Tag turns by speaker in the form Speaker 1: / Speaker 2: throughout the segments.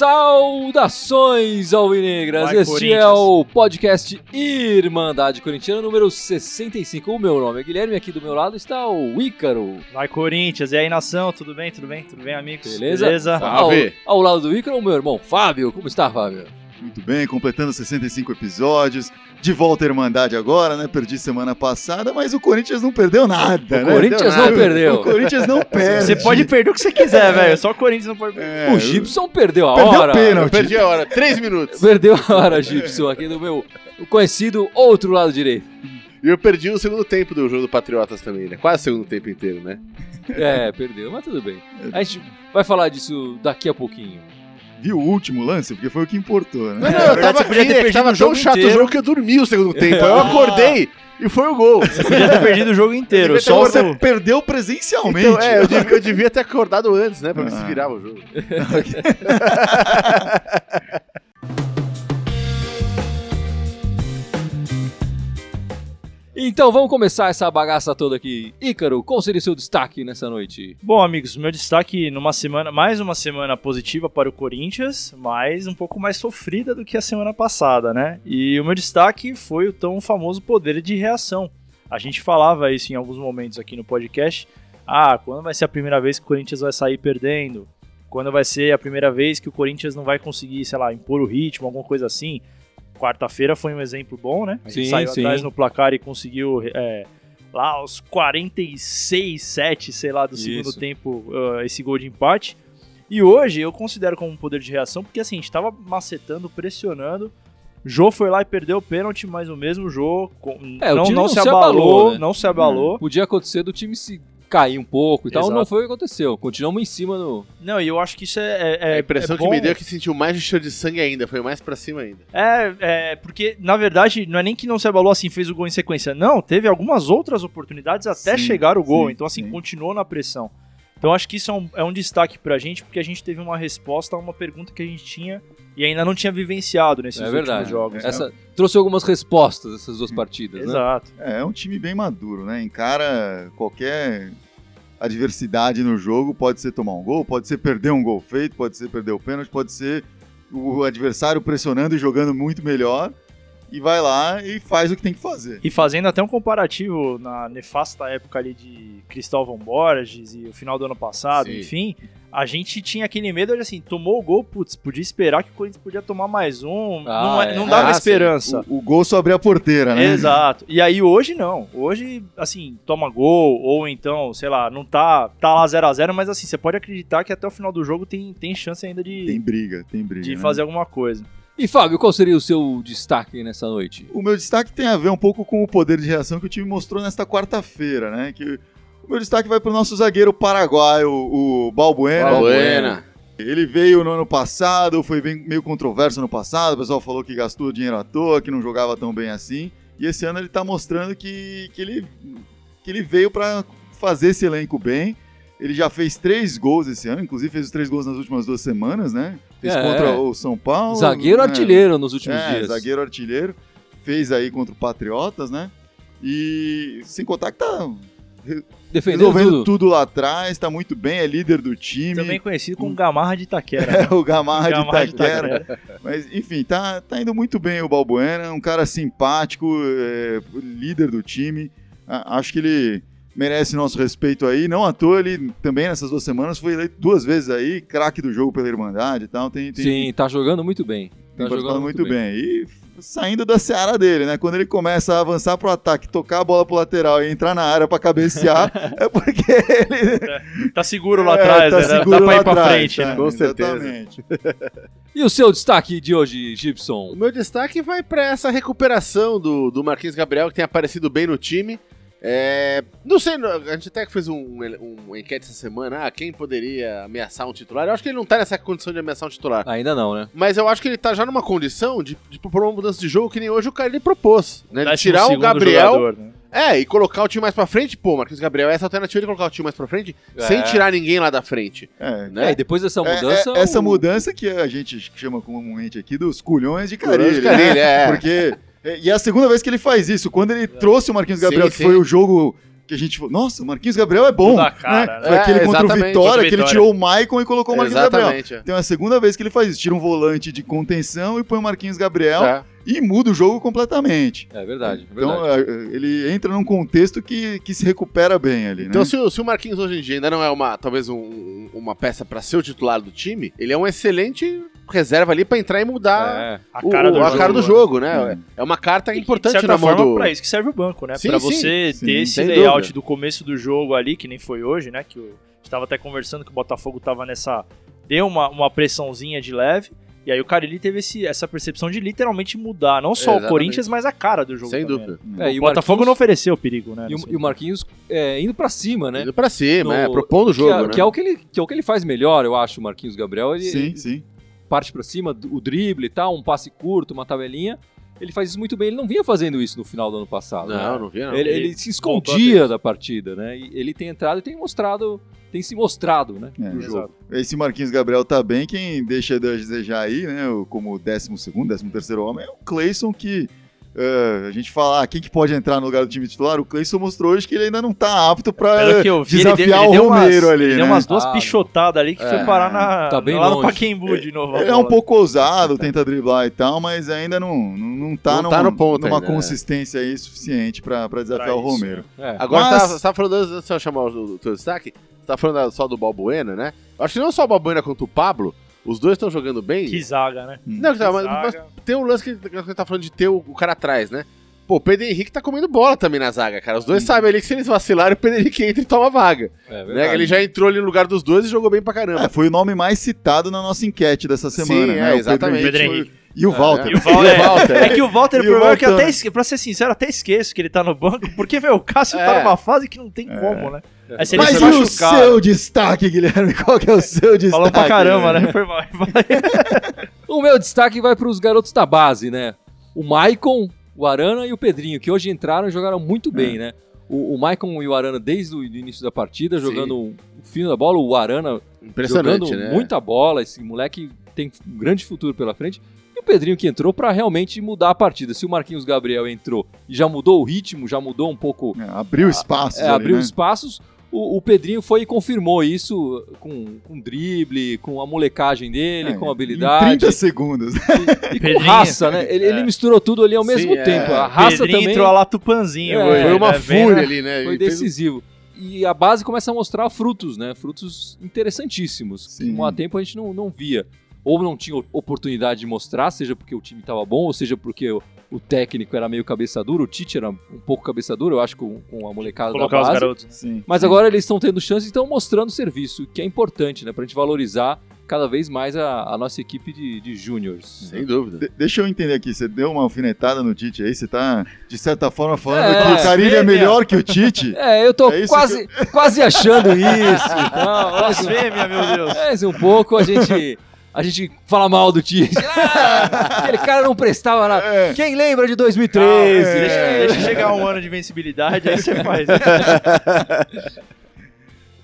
Speaker 1: Saudações alvinegras!
Speaker 2: Vai,
Speaker 1: Este é o podcast Irmandade Corintiana número 65. O meu nome é Guilherme, aqui do meu lado está o Ícaro.
Speaker 2: Vai, Corinthians. E aí, nação? Tudo bem? Tudo bem? Tudo bem, amigos?
Speaker 1: Beleza?
Speaker 2: Beleza?
Speaker 1: Ao, ao lado do Ícaro, o meu irmão Fábio. Como está, Fábio?
Speaker 3: Muito bem, completando 65 episódios. De volta à Irmandade agora, né? Perdi semana passada, mas o Corinthians não perdeu nada,
Speaker 1: O
Speaker 3: né?
Speaker 1: Corinthians não
Speaker 3: nada.
Speaker 1: perdeu.
Speaker 3: O Corinthians não perde.
Speaker 2: Você pode perder o que você quiser, velho. Só o Corinthians não pode perder.
Speaker 3: É,
Speaker 1: o Gibson perdeu a
Speaker 3: Perdeu
Speaker 1: hora.
Speaker 3: pênalti.
Speaker 4: Perdi a hora, três minutos.
Speaker 1: Perdeu a hora, Gibson, aqui do meu o conhecido outro lado direito.
Speaker 4: E eu perdi o segundo tempo do jogo do Patriotas também, né? Quase o segundo tempo inteiro, né?
Speaker 1: É, perdeu, mas tudo bem. A gente vai falar disso daqui a pouquinho.
Speaker 3: Viu o último lance? Porque foi o que importou, né?
Speaker 4: Não, não,
Speaker 2: na
Speaker 4: eu tava
Speaker 2: você
Speaker 4: aqui, é tava tão chato
Speaker 2: inteiro.
Speaker 4: o jogo que eu dormi o segundo tempo. Aí eu acordei e foi o gol.
Speaker 2: Podia ter perdido o jogo inteiro. Só o
Speaker 3: Você perdeu presencialmente.
Speaker 4: Então, é, eu devia, eu devia ter acordado antes, né? Pra ver se
Speaker 3: Ah.
Speaker 4: virava o jogo.
Speaker 1: Então vamos começar essa bagaça toda aqui. Ícaro, qual seria o seu destaque nessa noite?
Speaker 2: Bom, amigos, meu destaque numa semana, mais uma semana positiva para o Corinthians, mas um pouco mais sofrida do que a semana passada, né? E o meu destaque foi o tão famoso poder de reação. A gente falava isso em alguns momentos aqui no podcast. Ah, quando vai ser a primeira vez que o Corinthians vai sair perdendo? Quando vai ser a primeira vez que o Corinthians não vai conseguir, sei lá, impor o ritmo, alguma coisa assim? Quarta-feira foi um exemplo bom, né?
Speaker 1: Sim,
Speaker 2: saiu
Speaker 1: sim.
Speaker 2: atrás no placar e conseguiu é, lá aos 46, 7, sei lá, do segundo
Speaker 1: Isso.
Speaker 2: tempo, uh, esse gol de empate. E hoje eu considero como um poder de reação, porque assim, a gente tava macetando, pressionando. Jô foi lá e perdeu o pênalti, mas o mesmo Jô com-
Speaker 1: É,
Speaker 2: não, não
Speaker 1: não
Speaker 2: se
Speaker 1: se
Speaker 2: abalou,
Speaker 1: abalou, né?
Speaker 2: não se abalou.
Speaker 1: Podia acontecer do time se cair um pouco e tal,
Speaker 2: Exato.
Speaker 1: não foi o que aconteceu. Continuamos em cima do.
Speaker 2: Não, e eu acho que isso é. é
Speaker 4: a impressão
Speaker 2: é
Speaker 4: que
Speaker 2: bom.
Speaker 4: me deu é que sentiu mais de cheiro de sangue ainda, foi mais pra cima ainda.
Speaker 2: É, é, porque na verdade não é nem que não se abalou assim, fez o gol em sequência. Não, teve algumas outras oportunidades até
Speaker 3: Sim,
Speaker 2: chegar o gol.
Speaker 3: sim,
Speaker 2: então, assim,
Speaker 3: sim.
Speaker 2: continuou na pressão. Então, acho que isso é um, é um destaque pra gente, porque a gente teve uma resposta a uma pergunta que a gente tinha e ainda não tinha vivenciado nesses
Speaker 1: É
Speaker 2: últimos
Speaker 1: verdade.
Speaker 2: jogos. né?
Speaker 1: Essa trouxe algumas respostas essas duas partidas, né?
Speaker 2: Exato.
Speaker 3: É, é um time bem maduro, né? Encara qualquer adversidade no jogo, pode ser tomar um gol, pode ser perder um gol feito, pode ser perder o pênalti, pode ser o adversário pressionando e jogando muito melhor e vai lá e faz o que tem que fazer.
Speaker 2: E fazendo até um comparativo na nefasta época ali de Cristóvão Borges e o final do ano passado,
Speaker 4: Sim.
Speaker 2: enfim, a gente tinha aquele medo de assim, tomou o gol, putz, podia esperar que o Corinthians podia tomar mais um,
Speaker 1: Ah,
Speaker 2: não, é-
Speaker 1: é.
Speaker 2: não dava
Speaker 4: Ah,
Speaker 2: esperança.
Speaker 3: O, o gol só abrir a porteira, né?
Speaker 2: Exato. E aí hoje não. Hoje, assim, toma gol, ou então, sei lá, não tá, tá lá 0 a 0 mas assim, você pode acreditar que até o final do jogo tem, tem chance ainda de,
Speaker 3: Tem briga, tem briga.
Speaker 2: de
Speaker 3: né?
Speaker 2: fazer alguma coisa.
Speaker 1: E Fábio, qual seria o seu destaque nessa noite?
Speaker 3: O meu destaque tem a ver um pouco com o poder de reação que o time mostrou nesta quarta-feira, né? Que o meu destaque vai para o nosso zagueiro paraguaio, o Balbuena.
Speaker 4: Balbuena.
Speaker 3: Ele veio no ano passado, foi bem, meio controverso no passado, o pessoal falou que gastou dinheiro à toa, que não jogava tão bem assim. E esse ano ele tá mostrando que, que, ele, que ele veio para fazer esse elenco bem. Ele já fez três gols esse ano, inclusive fez os três gols nas últimas duas semanas, né? Fez
Speaker 1: É.
Speaker 3: contra o São Paulo.
Speaker 1: Zagueiro
Speaker 3: né?
Speaker 1: artilheiro nos últimos
Speaker 3: é,
Speaker 1: dias.
Speaker 3: zagueiro artilheiro. Fez aí contra o Patriotas, né? E sem contar que tá
Speaker 1: Defendendo
Speaker 3: resolvendo
Speaker 1: tudo.
Speaker 3: tudo. lá atrás, tá muito bem, é líder do time.
Speaker 2: Também conhecido como Gamarra de Itaquera. né?
Speaker 3: É o Gamarra,
Speaker 2: Gamarra
Speaker 3: de Itaquera. Mas, enfim, tá, tá indo muito bem o Balbuena, um cara simpático, é, líder do time. Acho que ele merece nosso respeito aí. Não à toa, ele também nessas duas semanas foi eleito duas vezes aí, craque do jogo pela Irmandade e tal. Tem, tem,
Speaker 1: Sim, tá jogando muito bem. Tá
Speaker 3: participado muito bem. E saindo da seara dele, né? Quando ele começa a avançar pro ataque, tocar a bola pro lateral e entrar na área pra cabecear, é porque ele
Speaker 2: Tá seguro lá
Speaker 3: É,
Speaker 2: atrás,
Speaker 3: tá
Speaker 2: né?
Speaker 3: seguro
Speaker 2: Dá pra ir pra
Speaker 3: atrás,
Speaker 2: frente,
Speaker 3: tá,
Speaker 2: né?
Speaker 4: Com certeza.
Speaker 3: exatamente.
Speaker 1: E o seu destaque de hoje,
Speaker 4: O
Speaker 1: Gibson?
Speaker 4: meu destaque vai pra essa recuperação do, do Marquinhos Gabriel, que tem aparecido bem no time. É, não sei, a gente até fez um, um, uma enquete essa semana. Ah, quem poderia ameaçar um titular? Eu acho que ele não tá nessa condição de ameaçar um titular.
Speaker 1: Ainda não, né?
Speaker 4: Mas eu acho que ele tá já numa condição de, de propor uma mudança de jogo que nem hoje o cara ele propôs. Né? De
Speaker 2: Décimo
Speaker 4: tirar o
Speaker 2: segundo
Speaker 4: Gabriel.
Speaker 2: jogador, né?
Speaker 4: É, e colocar o time mais pra frente. Pô, Marquinhos Gabriel é essa alternativa de colocar o time mais pra frente
Speaker 1: É.
Speaker 4: sem tirar ninguém lá da frente.
Speaker 3: É,
Speaker 4: Né?
Speaker 1: É, e depois dessa
Speaker 3: É,
Speaker 1: mudança.
Speaker 3: é, essa
Speaker 1: o-
Speaker 3: mudança que a gente chama comumente aqui dos culhões de
Speaker 4: Culhões
Speaker 3: Carilho.
Speaker 4: de Carilho,
Speaker 3: né?
Speaker 4: é.
Speaker 3: Porque É, E é a segunda vez que ele faz isso. Quando ele trouxe o Marquinhos
Speaker 4: Sim,
Speaker 3: Gabriel, que
Speaker 4: sim.
Speaker 3: foi o jogo que a gente falou, nossa, o Marquinhos Gabriel é bom.
Speaker 2: Cara,
Speaker 3: né?
Speaker 2: né?
Speaker 3: Foi aquele
Speaker 4: É,
Speaker 3: contra o. Vitória,
Speaker 2: Contra o
Speaker 3: que ele
Speaker 2: Vitória.
Speaker 3: tirou o Maicon e colocou o Marquinhos Gabriel.
Speaker 4: Exatamente. é.
Speaker 3: Então é a segunda vez que ele faz isso. Tira um volante de contenção e põe o Marquinhos Gabriel
Speaker 4: É.
Speaker 3: e muda o jogo completamente.
Speaker 1: É verdade, é
Speaker 3: Então
Speaker 1: verdade.
Speaker 3: é, ele entra num contexto que, que se recupera bem ali,
Speaker 4: Então,
Speaker 3: né?
Speaker 4: se, o- se o Marquinhos hoje em dia ainda não é uma, talvez um- um- uma peça pra ser o titular do time, ele é um excelente reserva ali pra entrar e mudar
Speaker 1: É.
Speaker 2: A
Speaker 4: o-
Speaker 2: cara do
Speaker 4: a
Speaker 2: jogo.
Speaker 4: cara do
Speaker 2: né?
Speaker 4: jogo, né?
Speaker 3: Hum.
Speaker 4: É uma carta
Speaker 2: E,
Speaker 4: importante
Speaker 2: de certa
Speaker 4: na mão
Speaker 2: forma,
Speaker 4: do...
Speaker 2: pra isso que serve o banco, né?
Speaker 4: Sim,
Speaker 2: pra
Speaker 4: sim,
Speaker 2: você
Speaker 3: sim,
Speaker 2: ter esse
Speaker 4: sem
Speaker 2: layout
Speaker 4: dúvida.
Speaker 2: do começo do jogo ali, que nem foi hoje, né? Que o- a gente tava até conversando que o Botafogo tava nessa. Deu uma, uma pressãozinha de leve. E aí o Carilli teve esse, essa percepção de literalmente mudar, não só o. Corinthians, mas a cara do jogo.
Speaker 4: Sem
Speaker 2: também,
Speaker 4: dúvida.
Speaker 2: né?
Speaker 1: É,
Speaker 2: o
Speaker 1: e o
Speaker 2: Botafogo não ofereceu perigo, né?
Speaker 1: E o, e o Marquinhos é, indo pra cima, né?
Speaker 4: Indo pra cima,
Speaker 1: No-
Speaker 4: é, propondo o jogo,
Speaker 1: que, é,
Speaker 4: né?
Speaker 1: que é o que ele, que é o que ele faz melhor, eu acho, o Marquinhos Gabriel. Ele,
Speaker 3: Sim,
Speaker 1: ele
Speaker 3: sim.
Speaker 1: Parte pra cima, o drible e tal, um passe curto, uma tabelinha. Ele faz isso muito bem. Ele não vinha fazendo isso no final do ano passado.
Speaker 4: Não,
Speaker 1: né?
Speaker 4: não vi, não.
Speaker 1: Ele, ele
Speaker 2: Ele
Speaker 1: se
Speaker 2: a
Speaker 1: escondia da partida, né? E ele tem entrado e tem mostrado, tem se mostrado, né?
Speaker 3: É,
Speaker 1: no jogo.
Speaker 2: Exato.
Speaker 3: Esse Marquinhos Gabriel tá bem, quem deixa de desejar aí, né, o- como 12 segundo, 13 terceiro homem, é o Cleison que é, a gente fala, ah, quem que pode entrar no lugar do time titular? O Cleison mostrou hoje que ele ainda não tá apto pra
Speaker 2: Pelo que eu vi, ele deu,
Speaker 3: desafiar
Speaker 2: ele
Speaker 3: o
Speaker 2: deu umas,
Speaker 3: Romero ali,
Speaker 2: ele
Speaker 3: né?
Speaker 2: deu umas duas
Speaker 1: Ah,
Speaker 2: pichotadas ali que
Speaker 4: é,
Speaker 2: foi parar na,
Speaker 1: tá bem
Speaker 2: lá no
Speaker 1: longe.
Speaker 2: Paquembu de novo.
Speaker 3: Ele é um pouco ousado, tenta driblar e tal, mas ainda não, não, não tá,
Speaker 4: Não
Speaker 3: num-
Speaker 4: tá no ponto
Speaker 3: numa
Speaker 4: ainda, né?
Speaker 3: consistência aí suficiente pra, pra desafiar
Speaker 2: Pra
Speaker 3: o Romero.
Speaker 1: É.
Speaker 4: Agora,
Speaker 3: Mas-
Speaker 4: você você tava falando, eu chamar o, o teu destaque, você tava falando só do Balbuena, né? Acho que não só o Balbuena quanto o Pablo, os dois estão jogando bem.
Speaker 2: Que zaga, né?
Speaker 4: Não,
Speaker 2: Que
Speaker 4: tá, mas, mas tem um lance que, que você tá falando de ter o, o cara atrás, né? Pô, o Pedro Henrique tá comendo bola também na zaga, cara. Os dois sabem ali que se eles vacilarem, o Pedro Henrique entra e toma a vaga.
Speaker 1: É
Speaker 4: Né?
Speaker 1: verdade.
Speaker 4: Ele já entrou ali no lugar dos dois e jogou bem pra caramba.
Speaker 3: É, foi o nome mais citado na nossa enquete dessa semana,
Speaker 4: Sim,
Speaker 3: né?
Speaker 4: é,
Speaker 3: O Pedro
Speaker 4: exatamente.
Speaker 3: Henrique
Speaker 2: Pedro
Speaker 3: foi-
Speaker 2: Henrique.
Speaker 3: E o Walter.
Speaker 2: E o Walter,
Speaker 4: E o Walter,
Speaker 2: é que o Walter, o problema é que
Speaker 3: Walter.
Speaker 2: até, esque- pra ser sincero, até esqueço que ele tá no banco, porque, meu, o Cássio tá
Speaker 4: É.
Speaker 2: numa fase que não tem como, né? Ele
Speaker 3: Mas e o seu destaque, Guilherme? Qual que é o seu destaque?
Speaker 2: falou pra caramba, né? Foi mal.
Speaker 1: O meu destaque vai para os garotos da base, né? O Maicon, o Arana e o Pedrinho, que hoje entraram e jogaram muito bem, né? O, o Maicon e o Arana, desde o início da partida,
Speaker 4: Sim.
Speaker 1: jogando o fino da bola. O Arana
Speaker 4: Impressionante,
Speaker 1: jogando
Speaker 4: né?
Speaker 1: muita bola. Esse moleque tem um grande futuro pela frente. E o Pedrinho que entrou para realmente mudar a partida. Se o Marquinhos Gabriel entrou e já mudou o ritmo, já mudou um pouco
Speaker 3: É, abriu espaços
Speaker 1: é,
Speaker 3: ali,
Speaker 1: abriu
Speaker 3: né?
Speaker 1: espaços. O, o Pedrinho foi e confirmou isso com, com drible, com a molecagem dele,
Speaker 3: É,
Speaker 1: com
Speaker 3: Em
Speaker 1: habilidade
Speaker 3: 30 segundos.
Speaker 1: e, e com raça, né? Ele, ele
Speaker 2: É.
Speaker 1: misturou tudo ali ao mesmo
Speaker 4: Sim, é.
Speaker 1: tempo. A raça
Speaker 2: Pedrinho
Speaker 1: também
Speaker 2: entrou lá tupanzinho
Speaker 1: É,
Speaker 4: Foi uma
Speaker 2: né?
Speaker 4: Fúria ali, né?
Speaker 1: foi decisivo. E a base começa a mostrar frutos, né? Frutos interessantíssimos.
Speaker 3: Sim.
Speaker 1: Que há tempo a gente não, não via. Ou não tinha oportunidade de mostrar, seja porque o time estava bom, ou seja porque o, técnico era meio cabeça dura, o Tite era um pouco cabeça dura, eu acho, com, com a molecada
Speaker 2: Colocar
Speaker 1: da
Speaker 2: os
Speaker 1: base.
Speaker 2: garotos.
Speaker 3: Sim.
Speaker 1: Mas agora eles estão tendo chance e estão mostrando serviço, que é importante, né? Pra gente valorizar cada vez mais a, a nossa equipe de, de júniors.
Speaker 4: Sem dúvida.
Speaker 3: De- deixa eu entender aqui, você deu uma alfinetada no Tite aí, você tá, de certa forma, falando
Speaker 1: É,
Speaker 3: que o Carilli é melhor que o Tite?
Speaker 1: É, eu tô
Speaker 3: É
Speaker 1: quase, quase achando isso. Um,
Speaker 2: Blasfêmia, meu Deus.
Speaker 1: mais um pouco a gente, a gente fala mal do Tite. Ah, aquele cara não prestava nada.
Speaker 3: É.
Speaker 1: Quem lembra de 2013?
Speaker 2: Calma, deixa,
Speaker 1: É.
Speaker 2: deixa chegar um ano de vencibilidade, aí você faz.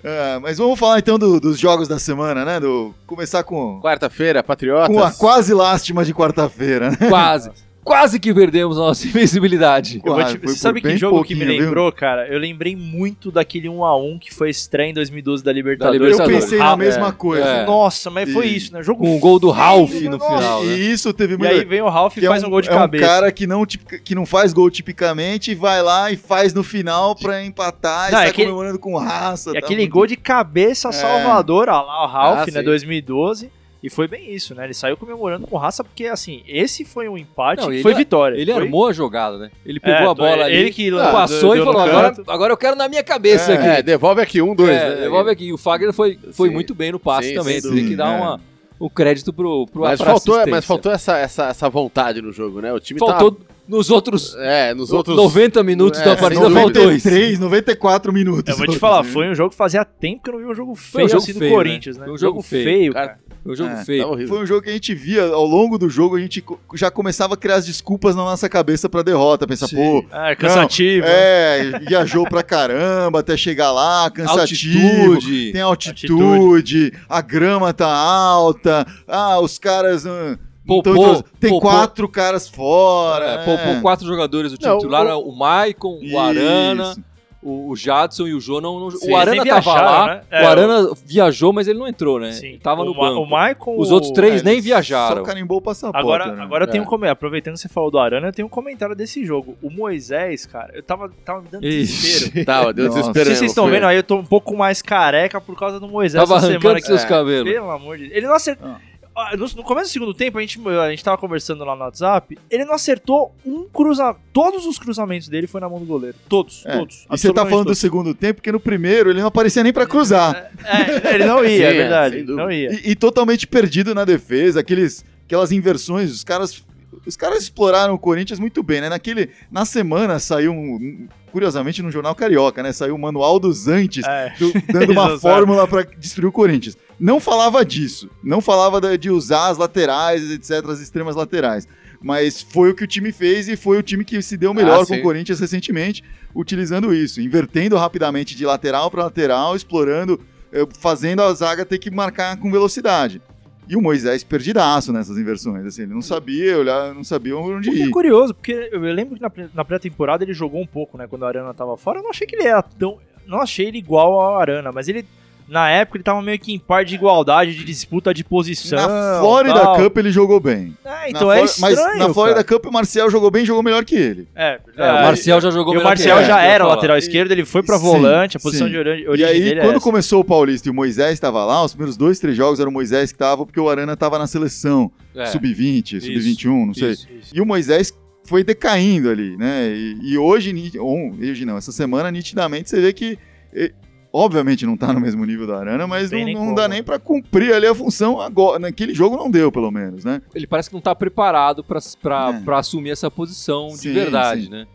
Speaker 3: É, mas vamos falar então do- dos jogos da semana, né? Do, começar com,
Speaker 4: Quarta-feira, Patriotas.
Speaker 3: com a quase lástima de quarta-feira, né?
Speaker 1: Quase. Quase que perdemos a nossa invencibilidade.
Speaker 2: Eu
Speaker 3: Quase,
Speaker 2: te-
Speaker 3: foi
Speaker 2: você sabe que jogo que me
Speaker 3: pouquinho, viu?
Speaker 2: lembrou, cara? Eu lembrei muito daquele 1x1 que foi estreia em 2012 da Libertadores.
Speaker 3: Eu
Speaker 1: Libertadores.
Speaker 3: pensei
Speaker 2: Ah,
Speaker 3: na
Speaker 1: é,
Speaker 3: mesma coisa.
Speaker 1: é.
Speaker 2: Nossa, mas foi
Speaker 3: E-
Speaker 2: isso, né? Jogo
Speaker 1: Com o gol do Ralph no
Speaker 2: nossa.
Speaker 1: final. né?
Speaker 3: E isso teve
Speaker 2: E
Speaker 3: muita...
Speaker 2: aí vem o Ralph e
Speaker 3: é
Speaker 2: faz
Speaker 3: um,
Speaker 2: um gol de
Speaker 3: é
Speaker 2: cabeça.
Speaker 3: um cara que não, tipica- que não faz gol tipicamente e vai lá e faz no final pra empatar
Speaker 2: Não,
Speaker 3: e
Speaker 2: é
Speaker 3: sai
Speaker 2: aquele-
Speaker 3: comemorando com raça.
Speaker 2: E
Speaker 3: tá
Speaker 2: aquele
Speaker 3: muito-
Speaker 2: gol de cabeça salvador, ó lá o Ralph,
Speaker 4: Ah,
Speaker 2: né,
Speaker 4: sim.
Speaker 2: 2012. E foi bem isso, né? Ele saiu comemorando com raça, porque assim, esse foi um empate
Speaker 1: Não,
Speaker 2: foi vitória.
Speaker 1: Ele
Speaker 2: foi...
Speaker 1: armou a jogada, né? Ele pegou
Speaker 2: É,
Speaker 1: a bola ali,
Speaker 2: ele que
Speaker 1: Ah, passou
Speaker 2: deu
Speaker 1: e falou: agora, agora eu quero na minha cabeça
Speaker 3: É,
Speaker 1: aqui.
Speaker 4: É, devolve aqui um, dois,
Speaker 1: É,
Speaker 4: né?
Speaker 1: devolve aqui. O Fagner foi, foi
Speaker 4: Sim.
Speaker 1: muito bem no passe
Speaker 4: Sim,
Speaker 1: também. Tem que dar
Speaker 3: Sim,
Speaker 1: uma, o crédito pro, pro
Speaker 4: Mas faltou, mas faltou essa, essa, essa vontade no jogo, né? O time
Speaker 1: Faltou nos outros
Speaker 4: é, nos outros...
Speaker 1: 90 minutos
Speaker 4: É,
Speaker 1: da partida,
Speaker 4: dúvida.
Speaker 1: faltou isso.
Speaker 3: 93, 94 minutos.
Speaker 2: Eu vou te falar, foi um jogo que fazia tempo que eu não vi um jogo feio
Speaker 1: um jogo
Speaker 2: assim do
Speaker 1: feio,
Speaker 2: Corinthians,
Speaker 1: né?
Speaker 2: né?
Speaker 1: Foi um jogo feio.
Speaker 2: cara.
Speaker 1: Foi um jogo
Speaker 3: É,
Speaker 1: feio.
Speaker 4: Tá.
Speaker 3: Foi um jogo que a gente via ao longo do jogo, a gente já começava a criar as desculpas na nossa cabeça pra derrota. Pensar, pô,
Speaker 2: Ah, cansativo.
Speaker 3: é, viajou pra caramba até chegar lá, cansativo.
Speaker 1: Altitude.
Speaker 3: Tem altitude, a grama tá alta, ah, os caras. hum,
Speaker 1: Poupou-
Speaker 3: Então, então, tem
Speaker 1: poupou-
Speaker 3: quatro caras fora.
Speaker 1: É,
Speaker 3: né?
Speaker 1: poupou quatro jogadores do time
Speaker 4: Não,
Speaker 1: titular,
Speaker 4: o-
Speaker 1: o Maicon, o Arana, o, o Jadson e o Jô não, não-
Speaker 2: Sim,
Speaker 1: o Arana tava lá,
Speaker 2: né? É,
Speaker 1: o Arana viajou, mas ele não entrou, né?
Speaker 2: Sim.
Speaker 1: Ele tava
Speaker 2: o
Speaker 1: no banco.
Speaker 2: O Michael.
Speaker 1: Os outros três
Speaker 3: É,
Speaker 1: nem viajaram.
Speaker 3: Só carimbou o passaporte.
Speaker 2: Agora,
Speaker 3: né?
Speaker 2: agora tem
Speaker 4: É.
Speaker 2: um comentário. Aproveitando que você falou do Arana, tem um comentário desse jogo. O Moisés, cara, eu tava, tava me dando desespero.
Speaker 4: Tá, deu.
Speaker 2: Não
Speaker 4: desespero.
Speaker 2: sei se vocês estão vendo aí, eu tô um pouco mais careca por causa do Moisés
Speaker 1: tava
Speaker 2: essa semana.
Speaker 1: seus
Speaker 4: É.
Speaker 1: cabelos.
Speaker 2: Pelo amor de Deus. Ele não acertou.
Speaker 3: Ah.
Speaker 2: Ah, No, no começo do segundo tempo, a gente, a gente tava conversando lá no WhatsApp. Ele não acertou um cruzamento. Todos os cruzamentos dele foi na mão do goleiro. Todos,
Speaker 3: É.
Speaker 2: todos.
Speaker 3: E você tá falando do
Speaker 2: todos.
Speaker 3: segundo tempo, porque no primeiro ele não aparecia nem pra cruzar.
Speaker 2: É, ele não ia,
Speaker 4: Sim,
Speaker 2: é
Speaker 4: é,
Speaker 2: verdade. não ia.
Speaker 3: E, e totalmente perdido na defesa, aqueles, aquelas inversões, os caras. Os caras exploraram o Corinthians muito bem, né? Naquele, na semana saiu, um, curiosamente, no Jornal Carioca, né? Saiu o Manual dos Antes,
Speaker 2: É.
Speaker 3: do- dando uma fórmula pra destruir o Corinthians. Não falava disso. Não falava de usar as laterais, etc., as extremas laterais. Mas foi o que o time fez e foi o time que se deu melhor
Speaker 4: Ah,
Speaker 3: com o Corinthians recentemente, utilizando isso, invertendo rapidamente de lateral para lateral, explorando, eh, fazendo a zaga ter que marcar com velocidade. E o Moisés perdidaço nessas inversões, assim, ele não sabia olhar, não sabia onde
Speaker 2: é
Speaker 3: ir.
Speaker 2: curioso, porque eu lembro que na, pré- na pré-temporada ele jogou um pouco, né? Quando a Arana tava fora. Eu não achei que ele era tão. Não achei ele igual ao Arana, mas ele. Na época ele tava meio que em par de igualdade, de disputa de posição.
Speaker 3: Na Florida
Speaker 2: tal.
Speaker 3: Cup ele jogou bem.
Speaker 2: É,
Speaker 3: Na
Speaker 2: então é
Speaker 3: Flor-
Speaker 2: estranho.
Speaker 3: Mas na Florida
Speaker 2: cara.
Speaker 3: Cup o Marcel jogou bem, jogou melhor que ele.
Speaker 2: É,
Speaker 1: É, o Marcial já jogou
Speaker 2: E o
Speaker 1: melhor que
Speaker 2: Marcial já
Speaker 1: é,
Speaker 2: era o lateral esquerdo, ele foi pra
Speaker 3: Sim,
Speaker 2: volante, a posição
Speaker 3: sim.
Speaker 2: de origem,
Speaker 3: E aí,
Speaker 2: dele é
Speaker 3: quando
Speaker 2: essa.
Speaker 3: começou o Paulista e o Moisés estava lá, os primeiros dois, três jogos era o Moisés que estava, porque o Arana estava na seleção,
Speaker 1: É,
Speaker 3: sub-20, sub-21, não sei.
Speaker 1: isso.
Speaker 3: E o Moisés foi decaindo ali, né? E, e hoje, hoje não, essa semana, nitidamente, você vê que, eh, obviamente não tá no mesmo nível do Arana, mas não, não dá nem pra cumprir ali a função agora. Naquele jogo não deu, pelo menos, né?
Speaker 1: Ele parece que não tá preparado pra, pra,
Speaker 3: É.
Speaker 1: pra assumir essa posição de
Speaker 3: Sim,
Speaker 1: verdade,
Speaker 3: sim.
Speaker 1: né?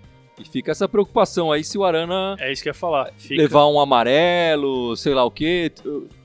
Speaker 1: E fica essa preocupação aí se o Arana
Speaker 2: É isso que eu ia falar. Fica...
Speaker 1: levar um amarelo, sei lá o quê,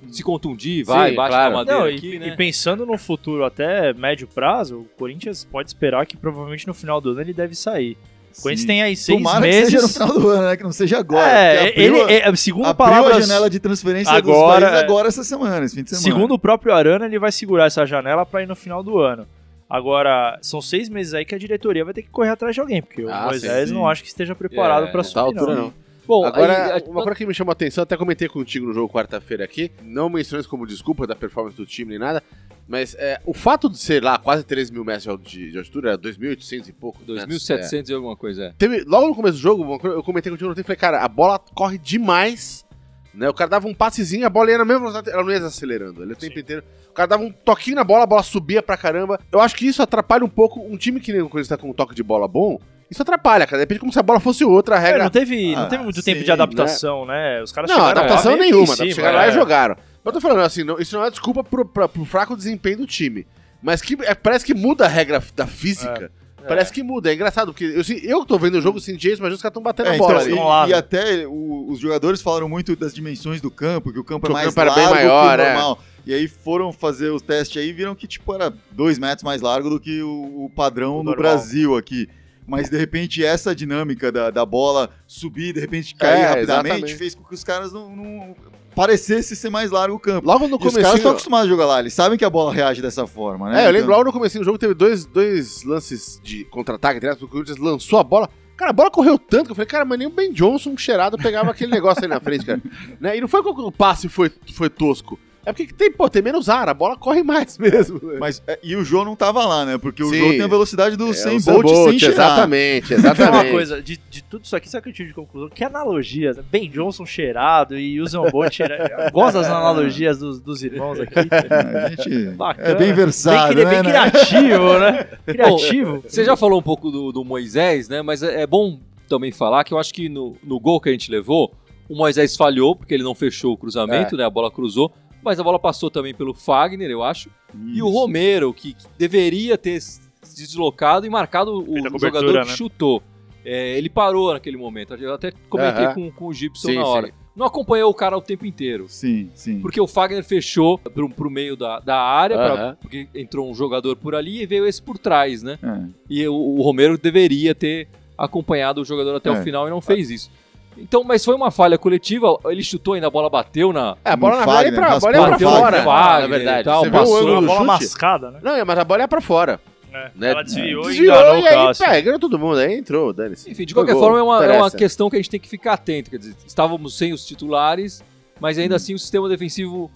Speaker 1: se contundir, vai,
Speaker 4: Sim,
Speaker 1: bate
Speaker 4: claro.
Speaker 1: na madeira
Speaker 2: Não,
Speaker 1: aqui,
Speaker 2: e,
Speaker 1: né?
Speaker 2: e pensando no futuro até médio prazo, o Corinthians pode esperar que provavelmente no final do ano ele deve sair. O Corinthians tem aí seis
Speaker 3: Tomara
Speaker 2: meses.
Speaker 3: que seja no final do ano, né? Que não seja agora.
Speaker 2: é,
Speaker 3: abriu,
Speaker 2: ele, é, segundo
Speaker 3: abriu
Speaker 2: palavras,
Speaker 3: a janela de transferência
Speaker 2: Agora-
Speaker 3: dos países agora essa semana, esse fim de semana.
Speaker 2: segundo o próprio Arana, ele vai segurar essa janela para ir no final do ano. Agora, são seis meses aí que a diretoria vai ter que correr atrás de alguém, porque o
Speaker 4: Ah,
Speaker 2: Moisés
Speaker 3: sim,
Speaker 2: não
Speaker 3: sim.
Speaker 2: acho que esteja preparado
Speaker 1: É,
Speaker 2: para
Speaker 1: não
Speaker 4: Tá à
Speaker 2: assumir,
Speaker 4: altura
Speaker 2: não.
Speaker 4: não.
Speaker 1: Bom,
Speaker 4: Agora,
Speaker 1: aí,
Speaker 4: uma coisa que me chamou a atenção, até comentei contigo no jogo quarta-feira aqui, não mencionei isso como desculpa da performance do time nem nada, mas é, o fato de ser lá quase 13 mil metros de, de altitude, era 2.800 e pouco. metros,
Speaker 1: 2.700 e alguma coisa, é.
Speaker 4: é. Teve, logo no começo do jogo, eu comentei contigo no tempo, falei, cara, a bola corre demais, né? O cara dava um passezinho, a bola ia na mesma velocidade, ela não ia desacelerando, ele o tempo inteiro. O cara dava um toquinho na bola, a bola subia pra caramba. Eu acho que isso atrapalha um pouco um time que nem o Corinthians tá com um toque de bola bom. Isso atrapalha, cara. De repente, como se a bola fosse outra, a
Speaker 2: É,
Speaker 4: regra.
Speaker 2: não teve, não
Speaker 3: Ah,
Speaker 2: teve muito
Speaker 3: sim,
Speaker 2: tempo de adaptação, né? Os caras
Speaker 4: Não,
Speaker 2: chegaram lá
Speaker 4: adaptação
Speaker 2: que
Speaker 4: nenhuma.
Speaker 2: cima,
Speaker 4: chegaram lá
Speaker 2: é.
Speaker 4: e jogaram. Mas eu tô falando assim, não- isso não é desculpa pro, pra- pro fraco desempenho do time. Mas que é, parece que muda a regra da física. Parece que muda. É engraçado, porque eu, se- eu tô vendo o jogo, senti isso, mas os caras estão batendo
Speaker 3: É,
Speaker 4: a bola
Speaker 3: então,
Speaker 4: ali.
Speaker 2: lá,
Speaker 3: e, e
Speaker 2: né?
Speaker 3: até o- os jogadores falaram muito das dimensões do campo, que o campo
Speaker 4: Que
Speaker 3: é
Speaker 4: o
Speaker 3: mais
Speaker 4: campo era
Speaker 3: largo
Speaker 4: bem maior,
Speaker 3: que o
Speaker 4: é.
Speaker 3: normal. E aí foram fazer o teste aí e viram que tipo era dois metros mais largo do que o, o padrão
Speaker 2: O
Speaker 3: no
Speaker 2: normal.
Speaker 3: Brasil aqui. Mas de repente essa dinâmica da, da bola subir, de repente cair
Speaker 4: É,
Speaker 3: rapidamente,
Speaker 4: exatamente.
Speaker 3: fez com que os caras não, não parecesse ser mais largo o campo.
Speaker 4: Logo no
Speaker 3: E os caras
Speaker 4: começo.
Speaker 3: estão acostumados a jogar lá, eles sabem que a bola reage dessa forma, né?
Speaker 4: É, eu lembro
Speaker 3: Então-
Speaker 4: logo no começo do jogo teve dois, dois lances de contra-ataque, aspas, o Corinthians lançou a bola. Cara, a bola correu tanto que eu falei, cara, mas nem o Ben Johnson cheirado pegava aquele negócio aí na frente, cara. Né? E não foi porque o passe foi, foi tosco. É porque tem, pô, tem menos ar, a bola corre mais mesmo.
Speaker 3: Mas, é, e o Jô não tava lá, né? Porque o
Speaker 4: Sim.
Speaker 3: Jô tem a velocidade do
Speaker 4: É,
Speaker 3: 100
Speaker 4: o
Speaker 3: Bolt sem cheirar.
Speaker 4: Exatamente,
Speaker 2: Tem uma
Speaker 4: exatamente.
Speaker 2: coisa, de, de tudo isso aqui, sabe o que eu tive de conclusão? Que analogias, né? Ben Johnson cheirado e Usain Bolt cheirado. Eu gosto das analogias dos, dos irmãos aqui.
Speaker 3: A gente
Speaker 2: Bacana.
Speaker 3: é bem versado,
Speaker 2: bem,
Speaker 3: né?
Speaker 2: bem
Speaker 3: né?
Speaker 2: criativo, né? Criativo.
Speaker 1: Você já falou um pouco do, do Moisés, né? Mas é, é bom também falar que eu acho que no, no gol que a gente levou, o Moisés falhou, porque ele não fechou o cruzamento,
Speaker 3: É.
Speaker 1: né? A bola cruzou. Mas a bola passou também pelo Fagner, eu acho. E o
Speaker 3: Isso.
Speaker 1: Romero, que, que deveria ter se deslocado e marcado o, jogador que
Speaker 2: né?
Speaker 1: chutou. É, ele parou naquele momento. Eu até comentei com, com o Gibson
Speaker 4: Sim,
Speaker 1: na hora.
Speaker 4: sim.
Speaker 1: Não acompanhou o cara o tempo inteiro.
Speaker 3: Sim, sim.
Speaker 1: Porque o Fagner fechou pro, pro meio da, da área, pra- porque entrou um jogador por ali e veio esse por trás, né?
Speaker 3: É.
Speaker 1: E o, o Romero deveria ter acompanhado o jogador até
Speaker 3: É.
Speaker 1: o final e não fez isso. Então, mas foi uma falha coletiva, ele chutou ainda, a bola bateu na...
Speaker 4: É, a bola
Speaker 3: No
Speaker 4: na verdade
Speaker 3: Fagner,
Speaker 4: ia pra, a bola ia pra
Speaker 1: bateu
Speaker 3: no
Speaker 4: fora,
Speaker 1: Fagner,
Speaker 4: na verdade.
Speaker 1: tal,
Speaker 4: Você viu
Speaker 1: passou
Speaker 4: o
Speaker 2: Uma
Speaker 4: ângulo
Speaker 2: bola
Speaker 4: chute?
Speaker 2: mascada, né?
Speaker 4: Não, mas a bola ia pra fora.
Speaker 2: É,
Speaker 4: Né?
Speaker 2: Ela desviou, e
Speaker 4: Desviou
Speaker 2: enganou
Speaker 4: e
Speaker 2: o
Speaker 4: aí, pé, ganhou todo mundo. Aí entrou, dane-se.
Speaker 1: Enfim, de
Speaker 4: Foi
Speaker 1: qualquer
Speaker 4: gol,
Speaker 1: forma, é uma, é uma questão que a gente tem que ficar atento. Quer dizer, estávamos sem os titulares, mas ainda assim o sistema defensivo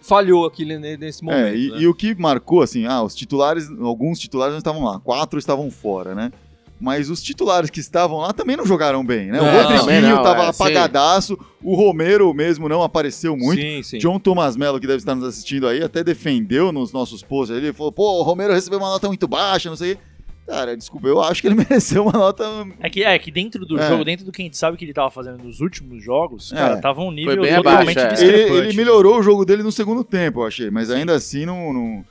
Speaker 1: falhou aqui ne- nesse momento.
Speaker 3: É, e,
Speaker 1: né?
Speaker 3: e o que marcou, assim, ah, os titulares, alguns titulares não estavam lá, quatro estavam fora, né? Mas os titulares que estavam lá também não jogaram bem, né?
Speaker 1: Não,
Speaker 3: o Rodriguinho
Speaker 4: não,
Speaker 3: tava
Speaker 4: é, sim.
Speaker 3: apagadaço, o Romero mesmo não apareceu muito.
Speaker 1: Sim, sim.
Speaker 3: John Thomas Mello, que deve estar nos assistindo aí, até defendeu nos nossos posts. Ele falou, pô, o Romero recebeu uma nota muito baixa, não sei o quê. Cara, desculpa, eu acho que ele mereceu uma nota.
Speaker 2: É que, é que dentro do
Speaker 3: É.
Speaker 2: jogo, dentro do que a gente sabe que ele tava fazendo nos últimos jogos,
Speaker 3: É.
Speaker 2: cara, tava um nível totalmente
Speaker 4: abaixo, é.
Speaker 3: Ele,
Speaker 2: discrepante.
Speaker 3: ele melhorou o jogo dele no segundo tempo, eu achei, mas ainda assim não. não-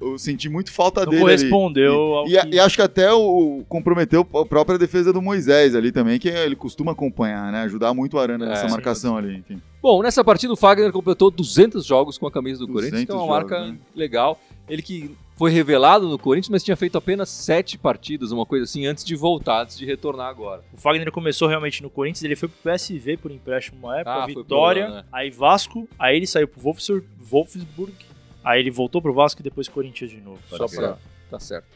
Speaker 3: eu senti muito falta
Speaker 2: Não
Speaker 3: dele. ali.
Speaker 2: correspondeu ao
Speaker 3: E,
Speaker 2: que...
Speaker 3: e acho que até o, comprometeu a própria defesa do Moisés ali também, que ele costuma acompanhar, né? Ajudar muito o Arana
Speaker 1: É,
Speaker 3: nessa
Speaker 1: sim,
Speaker 3: marcação ali, enfim.
Speaker 1: Bom, nessa partida o Fagner completou 200 jogos com a camisa do
Speaker 3: 200
Speaker 1: Corinthians, que é uma
Speaker 3: jogos,
Speaker 1: marca
Speaker 3: né?
Speaker 1: legal. Ele que foi revelado no Corinthians, mas tinha feito apenas sete partidas, uma coisa assim, antes de voltar, antes de retornar agora.
Speaker 2: O Fagner começou realmente no Corinthians, ele foi pro PSV por empréstimo uma época,
Speaker 1: Ah,
Speaker 2: Vitória,
Speaker 1: lá, né?
Speaker 2: aí Vasco, aí ele saiu pro Wolfsburg, Wolfsburg, aí ele voltou pro Vasco e depois Corinthians de novo.
Speaker 1: Só pra... Tá certo.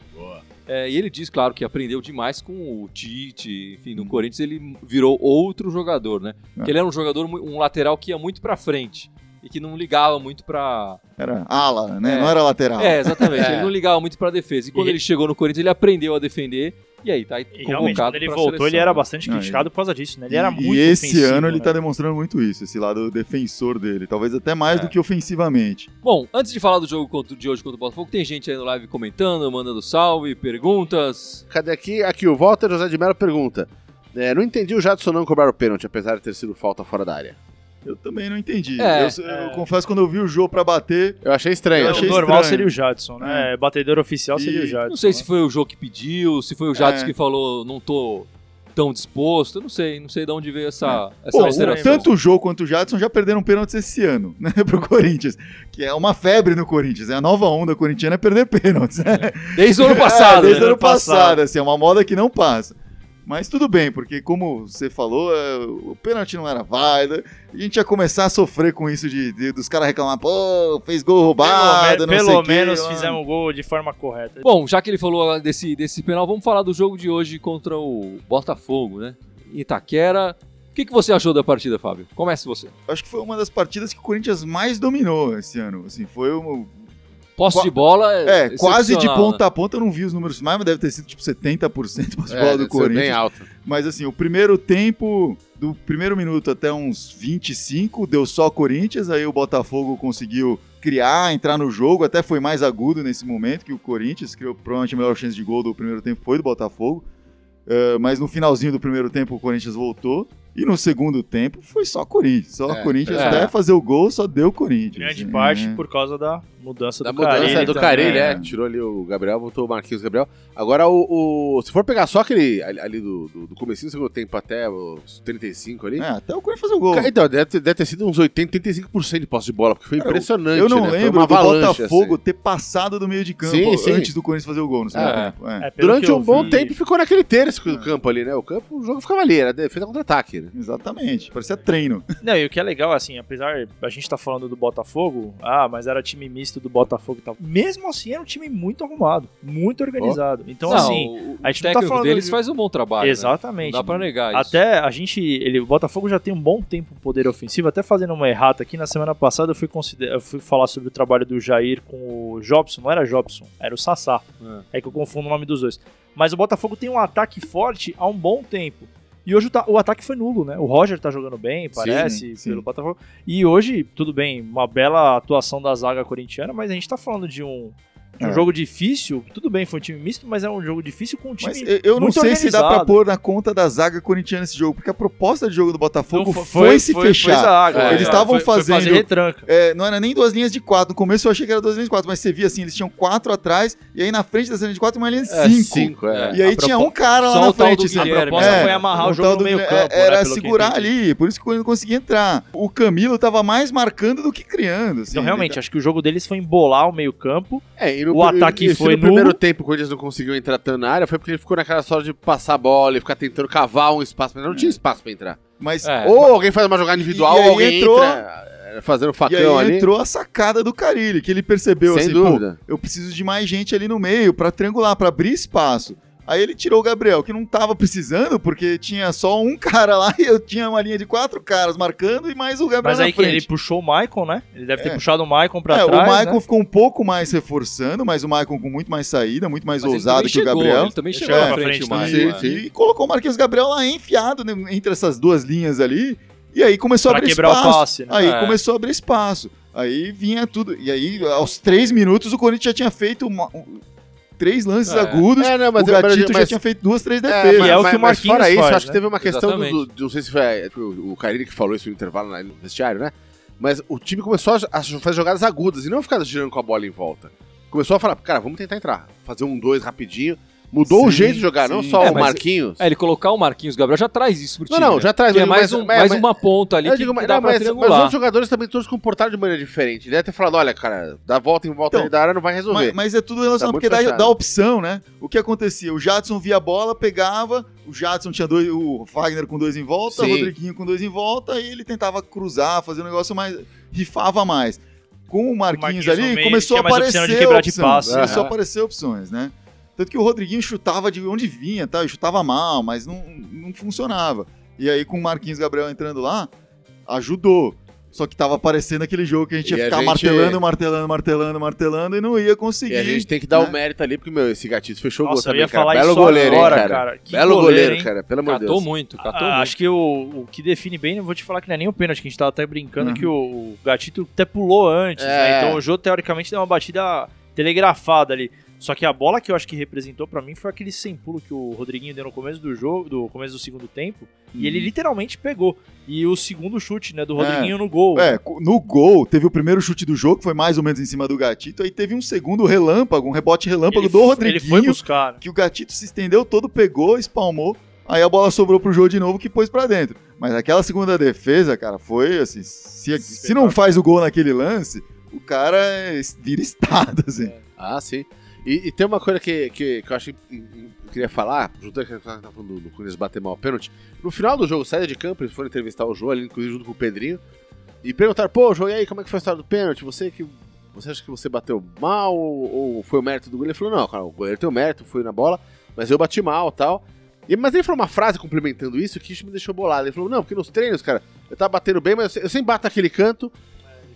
Speaker 1: É, e ele diz, claro, que aprendeu demais com o Tite, enfim, no Corinthians ele virou outro jogador, né?
Speaker 3: É.
Speaker 1: Porque ele era um jogador, um lateral que ia muito pra frente e que não ligava muito pra...
Speaker 3: Era ala, né?
Speaker 1: É.
Speaker 3: Não era lateral.
Speaker 1: É, exatamente,
Speaker 4: É.
Speaker 1: ele não ligava muito pra defesa. E quando
Speaker 2: E-
Speaker 1: ele chegou no Corinthians, ele aprendeu a defender e aí tá aí
Speaker 2: E realmente, quando ele
Speaker 1: pra
Speaker 2: voltou,
Speaker 1: seleção,
Speaker 2: ele era bastante criticado por causa disso, né? Ele era
Speaker 3: E-
Speaker 2: muito
Speaker 3: E esse ano ele
Speaker 2: né?
Speaker 3: tá demonstrando muito isso, esse lado defensor dele. Talvez até mais
Speaker 1: É.
Speaker 3: do que ofensivamente.
Speaker 1: Bom, antes de falar do jogo contra- de hoje contra o Botafogo, tem gente aí no live comentando, mandando salve, perguntas.
Speaker 4: Cadê aqui? Aqui, o Walter José de Mello pergunta. É, não entendi o Jadson não cobrar o pênalti, apesar de ter sido falta fora da área.
Speaker 3: Eu também não entendi.
Speaker 1: É,
Speaker 3: eu, eu confesso, quando eu vi o jogo pra bater,
Speaker 4: Eu achei estranho.
Speaker 3: Eu
Speaker 2: O
Speaker 3: achei
Speaker 2: normal
Speaker 3: estranho.
Speaker 2: seria o Jadson, né? Batedor oficial seria
Speaker 3: E-
Speaker 2: o Jadson.
Speaker 1: Não sei se
Speaker 2: né?
Speaker 1: foi o jogo que pediu, se foi o Jadson
Speaker 3: É.
Speaker 1: que falou não tô tão disposto, eu não sei, não sei de onde veio essa, essa
Speaker 3: Pô,
Speaker 1: alteração.
Speaker 3: tanto o jogo quanto o Jadson já perderam pênaltis esse ano, né, pro Corinthians. Que é uma febre no Corinthians. É a nova onda corintiana é perder pênaltis. né?
Speaker 1: Desde o ano passado,
Speaker 3: É, desde
Speaker 1: né?
Speaker 3: o ano passado,
Speaker 2: passado.
Speaker 3: assim, é uma moda que não passa. Mas tudo bem, porque como você falou, é, o pênalti não era válido. A gente ia começar a sofrer com isso de, de- dos caras reclamar, pô, fez gol roubado,
Speaker 2: Pelo,
Speaker 3: não sei
Speaker 2: pelo
Speaker 3: o quê,
Speaker 2: menos
Speaker 3: lá.
Speaker 2: fizemos o gol de forma correta.
Speaker 1: Bom, já que ele falou desse, desse penal, vamos falar do jogo de hoje contra o Botafogo, né? Itaquera. O que, que você achou da partida, Fábio? Comece você.
Speaker 3: Acho que foi uma das partidas que o Corinthians mais dominou esse ano. Assim, foi um,
Speaker 1: Posse de bola é,
Speaker 3: É, quase de
Speaker 1: excepcional,
Speaker 3: ponta a ponta, eu não vi os números mais, mas deve ter sido tipo 70% posse de
Speaker 4: É,
Speaker 3: bola do Corinthians.
Speaker 4: bem alto.
Speaker 3: Mas assim, o primeiro tempo, do primeiro minuto até uns 25, deu só Corinthians, aí o Botafogo conseguiu criar, entrar no jogo, até foi mais agudo nesse momento que o Corinthians, criou provavelmente a melhor chance de gol do primeiro tempo foi do Botafogo. Eh, mas no finalzinho do primeiro tempo o Corinthians voltou. E no segundo tempo foi só Corinthians. Só
Speaker 4: É,
Speaker 3: Corinthians
Speaker 1: é.
Speaker 3: até fazer o gol, só deu Corinthians.
Speaker 2: Grande
Speaker 3: assim,
Speaker 2: parte
Speaker 3: né?
Speaker 2: por causa da mudança
Speaker 4: Da
Speaker 2: do
Speaker 4: mudança
Speaker 2: Carille
Speaker 4: do
Speaker 2: também.
Speaker 4: Carilli, é.
Speaker 3: né?
Speaker 4: Tirou ali o Gabriel, botou o Marquinhos Gabriel. Agora, o, o- se for pegar só aquele ali, ali do, do, do comecinho do segundo tempo até os 35 ali.
Speaker 3: É, até o Corinthians fazer o gol.
Speaker 4: Então, deve ter, deve ter sido uns 80, 85% de posse de bola, porque foi
Speaker 3: Cara,
Speaker 4: impressionante.
Speaker 3: Eu não
Speaker 4: né?
Speaker 3: Lembro do Botafogo
Speaker 4: assim.
Speaker 3: ter passado do meio de campo
Speaker 4: Sim, sim.
Speaker 3: antes do Corinthians fazer o gol no segundo
Speaker 1: É.
Speaker 3: tempo. É.
Speaker 2: É,
Speaker 4: Durante um bom
Speaker 2: vi-
Speaker 4: tempo ficou naquele terço do campo ali, né? O campo, o jogo ficava ali, era defesa contra-ataque, né?
Speaker 3: Exatamente, parecia treino.
Speaker 2: Não, e o que é legal, assim, apesar a gente tá falando do Botafogo, ah, mas era time misto do Botafogo e tal. Mesmo assim, era um time muito arrumado, muito organizado. Então,
Speaker 1: Não,
Speaker 2: assim,
Speaker 1: o,
Speaker 2: a gente
Speaker 1: o
Speaker 2: não tá
Speaker 1: técnico
Speaker 2: falando
Speaker 1: deles
Speaker 2: de-
Speaker 1: faz um bom trabalho. né?
Speaker 2: exatamente.
Speaker 1: Não dá pra negar isso.
Speaker 2: Até a gente, ele, o Botafogo já tem um bom tempo no poder ofensivo, até fazendo uma errata aqui, na semana passada eu fui, consider- eu fui falar sobre o trabalho do Jair com o Jobson, não era Jobson, era o Sassá,
Speaker 1: É.
Speaker 2: é que eu confundo o nome dos dois. Mas o Botafogo tem um ataque forte há um bom tempo. E hoje o, o ataque foi nulo, né? O Roger tá jogando bem, parece,
Speaker 3: sim.
Speaker 2: pelo Botafogo. E hoje, tudo bem, uma bela atuação da zaga corintiana, mas a gente tá falando de um, de um
Speaker 3: É.
Speaker 2: jogo difícil. Tudo bem, foi um time misto, mas é um jogo difícil com um time
Speaker 3: Mas eu- eu não
Speaker 2: muito
Speaker 3: sei se dá pra
Speaker 2: organizado.
Speaker 3: pôr na conta da zaga corintiana esse jogo, porque a proposta de jogo do Botafogo
Speaker 2: Não,
Speaker 3: foi, se fechar.
Speaker 2: zaga,
Speaker 4: É,
Speaker 2: é,
Speaker 3: eles estavam
Speaker 2: foi- foi fazer
Speaker 3: fazendo-
Speaker 2: retranca.
Speaker 3: É, não era nem duas linhas de quatro. No começo eu achei que era duas linhas de quatro, mas você via assim, eles tinham quatro atrás, e aí na frente dessa linha de quatro uma linha de
Speaker 4: É,
Speaker 3: cinco.
Speaker 4: cinco, é.
Speaker 3: E aí
Speaker 1: A
Speaker 3: tinha um cara lá
Speaker 1: Só
Speaker 3: na
Speaker 1: o tal
Speaker 3: frente.
Speaker 1: do
Speaker 3: assim.
Speaker 2: A proposta
Speaker 1: É,
Speaker 2: foi amarrar o,
Speaker 3: o
Speaker 2: jogo no
Speaker 3: do-
Speaker 2: meio
Speaker 3: é,
Speaker 2: campo.
Speaker 3: Era
Speaker 2: né, que
Speaker 3: segurar ali, por isso que Corinthians não conseguia entrar. O Camilo tava mais marcando do que criando.
Speaker 2: Então, realmente, acho que o jogo deles foi embolar o meio campo.
Speaker 4: É, e no,
Speaker 2: O ataque
Speaker 4: e
Speaker 2: foi
Speaker 4: no primeiro
Speaker 2: nulo.
Speaker 4: tempo o Corinthians não conseguiu entrar tanto na área, foi porque ele ficou naquela sorte de passar a bola e ficar tentando cavar um espaço, mas não tinha espaço pra entrar.
Speaker 3: Mas
Speaker 1: É,
Speaker 4: Ou alguém faz uma jogada individual,
Speaker 3: E aí
Speaker 4: ou alguém
Speaker 3: entrou-
Speaker 4: entra é, fazendo
Speaker 3: E
Speaker 4: facão
Speaker 3: aí
Speaker 4: ali.
Speaker 3: entrou a sacada do Carilli, que ele percebeu
Speaker 4: Sem
Speaker 3: assim,
Speaker 4: dúvida.
Speaker 3: pô, eu preciso de mais gente ali no meio pra triangular, pra abrir espaço. Aí ele tirou o Gabriel, que não tava precisando, porque tinha só um cara lá e eu tinha uma linha de quatro caras marcando e mais o Gabriel
Speaker 2: Mas
Speaker 3: na
Speaker 2: aí que ele puxou o Maicon, né? Ele deve ter
Speaker 3: É.
Speaker 2: puxado o Maicon pra
Speaker 3: é,
Speaker 2: trás.
Speaker 3: o Maicon
Speaker 2: né?
Speaker 3: ficou um pouco mais reforçando, mas o Maicon com muito mais saída, muito mais
Speaker 1: Mas
Speaker 3: ousado que o
Speaker 1: chegou,
Speaker 3: Gabriel.
Speaker 1: Ele também chegou na
Speaker 2: pra
Speaker 1: frente,
Speaker 2: frente
Speaker 1: o Maicon.
Speaker 3: Sim,
Speaker 1: é.
Speaker 3: sim. E colocou o Marquinhos Gabriel lá enfiado né, entre essas duas linhas ali. E aí começou a
Speaker 2: Pra
Speaker 3: abrir
Speaker 2: quebrar o
Speaker 3: espaço.
Speaker 2: passe, né?
Speaker 3: Aí
Speaker 1: É.
Speaker 3: começou a abrir espaço. Aí vinha tudo. E aí, aos três minutos, o Corinthians já tinha feito uma- um- três lances
Speaker 1: É.
Speaker 3: agudos.
Speaker 4: É, não, mas
Speaker 3: o Gatito já
Speaker 4: mas-
Speaker 3: tinha feito duas, três
Speaker 4: É,
Speaker 3: defesas.
Speaker 4: mas,
Speaker 2: E é o
Speaker 4: mas-
Speaker 2: que o
Speaker 4: mas
Speaker 2: Marquinhos
Speaker 4: fora isso,
Speaker 2: faz,
Speaker 4: acho que
Speaker 2: né?
Speaker 4: teve uma questão do, do- Não sei se foi, o Carilli que falou isso no intervalo lá no vestiário, né? Mas o time começou a, a fazer jogadas agudas e não ficar girando com a bola em volta. Começou a falar, cara, vamos tentar entrar. Fazer um dois rapidinho. Mudou o
Speaker 3: Sim,
Speaker 4: jeito de jogar, não
Speaker 3: sim.
Speaker 4: só
Speaker 1: É,
Speaker 4: o Marquinhos.
Speaker 1: É, ele colocar o Marquinhos Gabriel já traz isso pro
Speaker 4: Não,
Speaker 1: time.
Speaker 4: não,
Speaker 1: né?
Speaker 4: já traz,
Speaker 1: Que é
Speaker 4: mas-
Speaker 1: mais,
Speaker 4: mas-
Speaker 1: um-
Speaker 4: mas-
Speaker 1: mais
Speaker 4: mas-
Speaker 1: uma ponta ali
Speaker 4: Eu
Speaker 1: que,
Speaker 4: digo,
Speaker 1: que dá
Speaker 4: não,
Speaker 1: pra
Speaker 4: mas, mas os jogadores também todos comportaram de maneira diferente. Ele deve ter falado, olha, cara, dá volta em volta
Speaker 3: Então,
Speaker 4: ali da área não vai resolver.
Speaker 3: Mas, mas é tudo relacionado,
Speaker 4: Tá
Speaker 3: porque dá, dá opção, né? O que acontecia? O Jadson via a bola, pegava, o Jadson tinha dois, o Wagner com dois em volta,
Speaker 4: Sim.
Speaker 3: o Rodriguinho com dois em volta, e ele tentava cruzar, fazer um negócio mais. rifava mais. Com o Marquinhos,
Speaker 2: Marquinhos no
Speaker 3: ali,
Speaker 2: meio,
Speaker 3: começou a aparecer
Speaker 2: de quebrar de passe.
Speaker 3: Começou a
Speaker 4: Aham.
Speaker 3: aparecer opções, né? Tanto que o Rodriguinho chutava de onde vinha, tá? Chutava mal, mas não, não funcionava. E aí, com o Marquinhos Gabriel entrando lá, ajudou. Só que tava aparecendo aquele jogo que a gente ia
Speaker 4: E
Speaker 3: ficar
Speaker 4: gente-
Speaker 3: martelando, martelando, martelando, martelando e não ia conseguir.
Speaker 4: E a gente tem que dar
Speaker 3: né?
Speaker 4: o mérito ali, porque, meu, esse gatito fechou o gol também, cara.
Speaker 2: falar
Speaker 4: Belo goleiro, hein,
Speaker 2: agora,
Speaker 4: cara.
Speaker 2: cara. Que
Speaker 4: Belo goleiro,
Speaker 2: goleiro, hein?
Speaker 4: cara, pelo amor de
Speaker 1: Catou
Speaker 4: Deus.
Speaker 1: muito, catou
Speaker 2: Ah,
Speaker 1: muito.
Speaker 2: acho que o, o que define bem, eu vou te falar que não é nem o pênalti, que a gente tava até brincando
Speaker 3: Uhum.
Speaker 2: que o, o Gatito até pulou antes,
Speaker 4: É.
Speaker 2: né? Então o Jô, teoricamente, deu uma batida telegrafada ali. Só que a bola que eu acho que representou pra mim foi aquele sem pulo que o Rodriguinho deu no começo do jogo, do começo do segundo tempo, e ele literalmente pegou. E o segundo chute, né, do
Speaker 3: Uhum. É.
Speaker 2: Rodriguinho no gol.
Speaker 3: É, no gol, teve o primeiro chute do jogo, que foi mais ou menos em cima do Gatito, aí teve um segundo relâmpago, um rebote relâmpago
Speaker 2: ele,
Speaker 3: do Rodriguinho,
Speaker 2: Ele foi buscar. né?
Speaker 3: que o Gatito se estendeu todo, pegou, espalmou, aí a bola sobrou pro jogo de novo, que pôs pra dentro. Mas aquela segunda defesa, cara, foi assim, se, se não faz o gol naquele lance, o cara é- vira estado, assim.
Speaker 4: Ah, sim. E, e tem uma coisa que, que, que eu acho que eu queria falar, juntando com o você tá falando do, Corinthians bater mal o pênalti. No final do jogo, saída de campo, eles foram entrevistar o Jô ali, inclusive junto com o Pedrinho, e perguntaram, pô, Jô, e aí, como é que foi a história do pênalti? Você que. Você acha que você bateu mal ou, foi o mérito do goleiro? Ele falou, não, cara, o goleiro tem o mérito, foi na bola, mas eu bati mal tal. E, mas ele falou uma frase complementando isso que isso me deixou bolado. Ele falou, não, porque nos treinos, cara, eu tava batendo bem, mas eu, eu sempre bato naquele canto.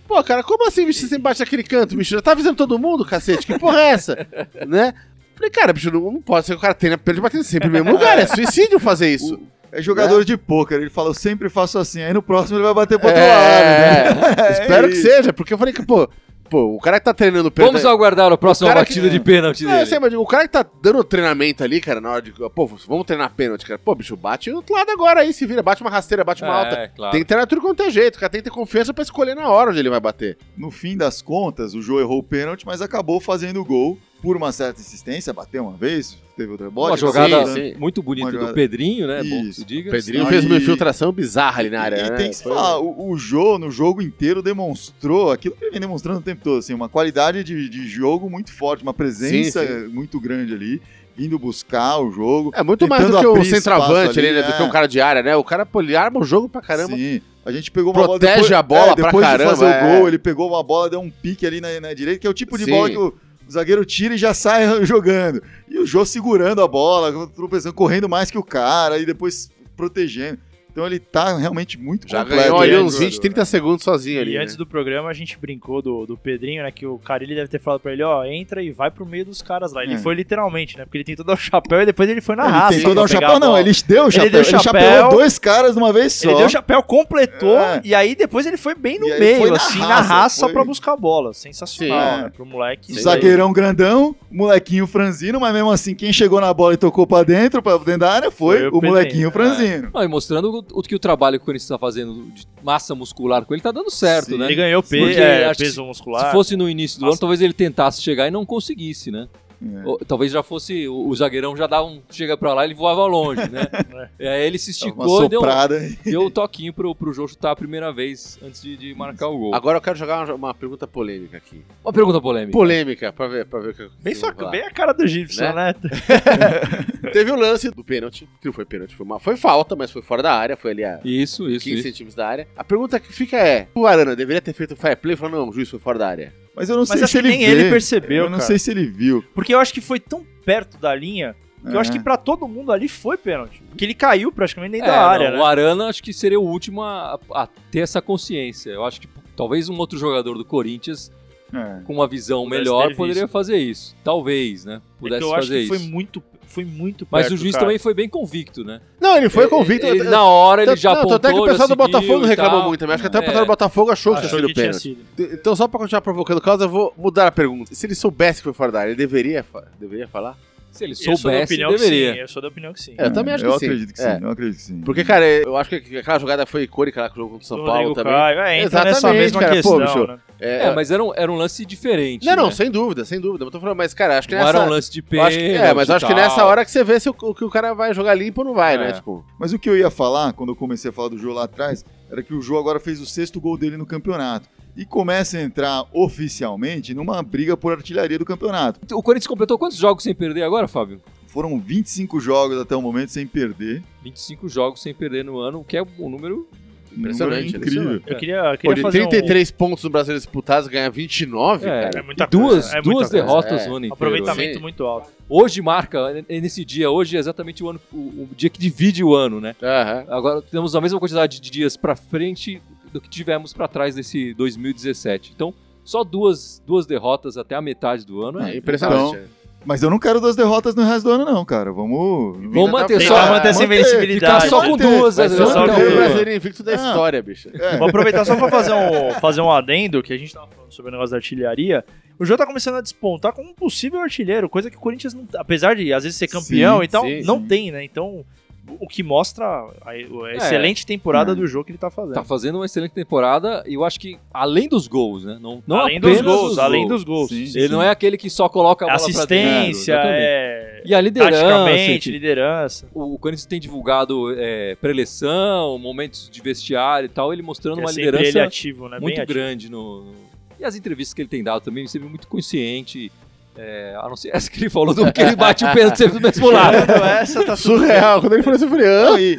Speaker 4: Pô, cara, como assim, bicho, você sempre bate naquele canto, bicho? Já tá avisando todo mundo, cacete? Que porra é essa? né? Falei, cara, bicho, não, não pode ser que o cara tenha pênalti batendo sempre no mesmo lugar. É suicídio fazer isso.
Speaker 3: É jogador de pôquer, ele fala, eu sempre faço assim, aí no próximo ele vai bater pro outro
Speaker 4: É,
Speaker 3: lado. né?
Speaker 4: Espero que
Speaker 3: isso.
Speaker 4: seja, porque eu falei que, pô, pô o cara que tá treinando pênalti.
Speaker 1: Vamos aguardar a próxima
Speaker 4: cara que-
Speaker 1: batida de pênalti
Speaker 4: eu
Speaker 1: dele.
Speaker 4: sei, mas o cara que tá dando treinamento ali, cara, na hora de. Pô, vamos treinar pênalti, cara. Pô, bicho, bate do outro lado agora aí, se vira, bate uma rasteira, bate uma alta.
Speaker 1: É, claro.
Speaker 4: Tem que treinar tudo quanto é jeito, o cara tem que ter confiança pra escolher na hora onde ele vai bater.
Speaker 3: No fim das contas, o Jô errou o pênalti, mas acabou fazendo o gol por uma certa insistência, bateu uma vez, teve outro rebote.
Speaker 1: Uma jogada
Speaker 3: dando-
Speaker 4: sim.
Speaker 1: muito bonita
Speaker 3: Uma
Speaker 1: do
Speaker 3: jogada-
Speaker 1: Pedrinho, né? Bom
Speaker 3: Isso.
Speaker 1: diga.
Speaker 4: O Pedrinho
Speaker 3: Aí-
Speaker 4: fez uma infiltração bizarra ali na área.
Speaker 3: E
Speaker 4: né?
Speaker 3: tem que se
Speaker 4: Foi-
Speaker 3: falar, o, o Jô, no jogo inteiro, demonstrou aquilo que ele vem demonstrando o tempo todo, assim, uma qualidade de, de jogo muito forte, uma presença
Speaker 4: Sim,
Speaker 3: muito grande ali, vindo buscar o jogo.
Speaker 4: É muito mais do que o centroavante ali,
Speaker 3: ali,
Speaker 4: né? Do
Speaker 3: é.
Speaker 4: que um cara de área, né? O cara, pô, ele arma o jogo pra caramba.
Speaker 3: Sim. A gente pegou uma
Speaker 4: Protege
Speaker 3: bola depois,
Speaker 4: a bola
Speaker 3: é,
Speaker 4: pra
Speaker 3: depois
Speaker 4: caramba,
Speaker 3: de fazer
Speaker 4: é.
Speaker 3: o gol, ele pegou uma bola, deu um pique ali na, na direita, que é o tipo de
Speaker 4: Sim.
Speaker 3: bola que o, o zagueiro tira e já sai jogando. E o Jô segurando a bola, tropeçando, correndo mais que o cara e depois protegendo. Então ele tá realmente muito
Speaker 4: Já
Speaker 3: completo.
Speaker 4: ganhou ali
Speaker 3: né,
Speaker 4: uns
Speaker 3: jogador?
Speaker 4: 20, 30 segundos sozinho ali.
Speaker 2: E
Speaker 4: né?
Speaker 2: antes do programa a gente brincou do, do Pedrinho, né? Que o Carilli deve ter falado pra ele, ó, entra e vai pro meio dos caras lá. Ele
Speaker 3: É.
Speaker 2: foi literalmente, né? Porque ele tentou dar o chapéu e depois ele foi na
Speaker 3: Ele
Speaker 2: raça.
Speaker 3: tentou
Speaker 2: pra
Speaker 3: dar um
Speaker 2: pegar
Speaker 3: chapéu, não, ele deu o chapéu.
Speaker 2: deu
Speaker 3: Ele,
Speaker 2: chapéu.
Speaker 3: chapeou dois caras de uma vez só.
Speaker 2: Ele deu o chapéu, completou,
Speaker 3: É.
Speaker 2: e aí depois ele foi bem no
Speaker 3: E aí foi
Speaker 2: meio,
Speaker 3: na
Speaker 2: assim, na
Speaker 3: raça,
Speaker 2: raça
Speaker 3: foi-
Speaker 2: pra buscar a bola. Sensacional,
Speaker 3: Sim.
Speaker 2: né? Pro moleque.
Speaker 3: O zagueirão grandão, o molequinho franzino, mas mesmo assim, quem chegou na bola e tocou pra dentro, pra dentro da área, foi,
Speaker 2: Foi o
Speaker 3: o molequinho
Speaker 2: Pedrinho,
Speaker 3: franzino.
Speaker 1: Ah, e mostrando o, que o trabalho que o Corinthians está fazendo de massa muscular com ele tá dando certo,
Speaker 3: Sim.
Speaker 1: né?
Speaker 2: Ele ganhou é,
Speaker 1: acho que
Speaker 2: peso muscular.
Speaker 1: Se fosse no início do
Speaker 2: Nossa.
Speaker 1: ano, talvez ele tentasse chegar e não conseguisse, né?
Speaker 3: É.
Speaker 1: Talvez já fosse. O, o zagueirão já dava um. Chega pra lá ele voava longe, né? e aí ele se esticou e deu, deu o toquinho pro, pro Jô chutar a primeira vez antes de, de marcar o gol.
Speaker 4: Agora eu quero jogar uma, uma pergunta polêmica aqui.
Speaker 1: Uma pergunta polêmica.
Speaker 4: Polêmica, pra ver, pra ver o que
Speaker 2: Bem,
Speaker 4: falar.
Speaker 2: bem a cara do Gibson, né?
Speaker 4: Teve o lance do pênalti, que não foi pênalti, foi, uma, foi falta, mas foi fora da área, foi ali a
Speaker 1: Isso, isso,
Speaker 4: 15
Speaker 1: isso.
Speaker 4: centímetros da área. A pergunta que fica é: o Arana deveria ter feito o fair play? Falou, não, o juiz foi fora da área.
Speaker 3: Mas eu não
Speaker 2: Mas
Speaker 3: sei
Speaker 2: acho
Speaker 3: se
Speaker 2: que
Speaker 3: ele
Speaker 2: nem
Speaker 3: vê.
Speaker 2: ele percebeu,
Speaker 3: Eu não
Speaker 2: cara.
Speaker 3: sei se ele viu.
Speaker 2: Porque eu acho que foi tão perto da linha que eu acho que pra todo mundo ali foi pênalti. Porque ele caiu praticamente dentro
Speaker 1: É,
Speaker 2: da área,
Speaker 1: não,
Speaker 2: né?
Speaker 1: O Arana acho que seria o último a, a ter essa consciência. Eu acho que talvez um outro jogador do Corinthians
Speaker 3: É.
Speaker 1: com uma visão
Speaker 2: Pudesse
Speaker 1: melhor poderia
Speaker 2: visto.
Speaker 1: fazer isso. Talvez, né?
Speaker 2: É que
Speaker 1: Pudesse
Speaker 2: eu acho
Speaker 1: fazer
Speaker 2: que foi
Speaker 1: isso.
Speaker 2: muito, foi muito
Speaker 1: Mas
Speaker 2: perto,
Speaker 1: o juiz
Speaker 2: cara.
Speaker 1: também foi bem convicto, né?
Speaker 4: Não, ele foi convicto.
Speaker 1: Ele,
Speaker 4: eu-
Speaker 1: na hora ele já
Speaker 4: não,
Speaker 1: apontou,
Speaker 4: Tanto é que o pessoal do Botafogo reclamou
Speaker 1: tal.
Speaker 4: muito também. Acho que até o
Speaker 1: É.
Speaker 4: pessoal do Botafogo achou que tinha sido pênalti. Então, só pra continuar provocando causa, eu vou mudar a pergunta. Se ele soubesse que foi fora da área, ele deveria, deveria falar?
Speaker 1: Se ele
Speaker 2: Eu sou da
Speaker 1: soubesse,
Speaker 2: que
Speaker 1: deveria.
Speaker 2: sim. Eu sou da opinião que sim.
Speaker 4: É, eu também acho
Speaker 3: eu
Speaker 4: que sim.
Speaker 3: acredito que
Speaker 4: É.
Speaker 3: sim. Eu acredito que sim.
Speaker 4: Porque, cara, eu acho que aquela jogada foi icônica lá que jogou contra o São Paulo
Speaker 2: Rodrigo
Speaker 4: também.
Speaker 2: Caio. É, entra nessa
Speaker 4: Exatamente,
Speaker 2: mesma
Speaker 4: cara. Pô,
Speaker 2: questão,
Speaker 4: bicho,
Speaker 2: né?
Speaker 4: É,
Speaker 1: É, mas era um, era um lance diferente.
Speaker 4: Não, não,
Speaker 1: né?
Speaker 4: sem dúvida, sem dúvida. Eu tô falando, mas, cara, acho que
Speaker 1: Não
Speaker 4: nessa.
Speaker 1: era um lance de
Speaker 4: eu
Speaker 1: pênalti.
Speaker 4: acho que- é, mas acho que nessa hora que você vê se o, o que o cara vai jogar limpo ou não vai,
Speaker 1: É.
Speaker 4: né? Tipo,
Speaker 3: Mas o que eu ia falar, quando eu comecei a falar do Jô lá atrás, era que o Jô agora fez o sexto gol dele no campeonato. E começa a entrar oficialmente numa briga por artilharia do campeonato.
Speaker 1: O Corinthians completou quantos jogos sem perder agora, Fábio?
Speaker 3: Foram 25 jogos até o momento sem perder.
Speaker 1: 25 jogos sem perder no ano, o que é um número.
Speaker 3: Um
Speaker 4: Impressionante,
Speaker 3: número incrível.
Speaker 2: Eu queria, eu
Speaker 4: pô,
Speaker 2: queria
Speaker 4: de
Speaker 2: fazer um-
Speaker 4: 33 pontos no Brasileiro disputados, ganhar 29,
Speaker 1: É,
Speaker 4: cara.
Speaker 2: É muita
Speaker 1: duas,
Speaker 2: coisa, é muita
Speaker 1: duas
Speaker 2: coisa.
Speaker 1: derrotas
Speaker 4: É.
Speaker 1: no ano
Speaker 2: Um
Speaker 1: inteiro.
Speaker 2: aproveitamento
Speaker 4: Sim.
Speaker 2: muito alto.
Speaker 1: Hoje marca, é nesse dia, hoje é exatamente o, ano, o, o dia que divide o ano, né?
Speaker 4: Aham.
Speaker 1: Agora temos a mesma quantidade de dias pra frente do que tivemos pra trás desse 2017. Então, só duas, duas derrotas até a metade do ano.
Speaker 4: É
Speaker 1: É,
Speaker 4: impressionante.
Speaker 3: Mas eu não quero duas derrotas no resto do ano, não, cara. Vamos.
Speaker 1: Vamos manter só.
Speaker 2: manter essa
Speaker 3: manter,
Speaker 2: invencibilidade.
Speaker 1: Ficar só com duas.
Speaker 4: Vai
Speaker 1: né?
Speaker 4: ser o
Speaker 2: só
Speaker 1: não.
Speaker 4: brasileiro invicto da
Speaker 3: Ah.
Speaker 4: história, bicho.
Speaker 3: É.
Speaker 2: Vou aproveitar só pra fazer um, fazer um adendo, que a gente tava falando sobre o negócio da artilharia. O Jô tá começando a despontar como um possível artilheiro, coisa que o Corinthians, não, apesar de às vezes ser campeão
Speaker 3: Sim,
Speaker 2: e tal,
Speaker 4: sim,
Speaker 2: não
Speaker 3: sim.
Speaker 2: tem, né? Então, o que mostra a, a excelente temporada
Speaker 3: É.
Speaker 2: do jogo que ele tá fazendo.
Speaker 1: Tá fazendo uma excelente temporada e eu acho que além dos gols, né? Não, não
Speaker 2: além dos gols, além dos gols.
Speaker 3: Sim,
Speaker 1: Ele não é aquele que só coloca a bola pra dentro.
Speaker 2: Assistência, é.
Speaker 1: E a liderança. Enfim.
Speaker 2: liderança.
Speaker 1: O Corinthians tem divulgado é, preleção, momentos de vestiário e tal, ele mostrando
Speaker 2: É
Speaker 1: uma liderança
Speaker 2: ativo, né?
Speaker 1: muito
Speaker 2: Bem ativo.
Speaker 1: grande no, no- E as entrevistas que ele tem dado também, sempre muito consciente. É, a não ser essa que ele falou do que ele bate o pênalti sempre do mesmo lado.
Speaker 2: Essa, tá
Speaker 4: Surreal. Quando ele falou isso, eu falei, ah,
Speaker 3: e,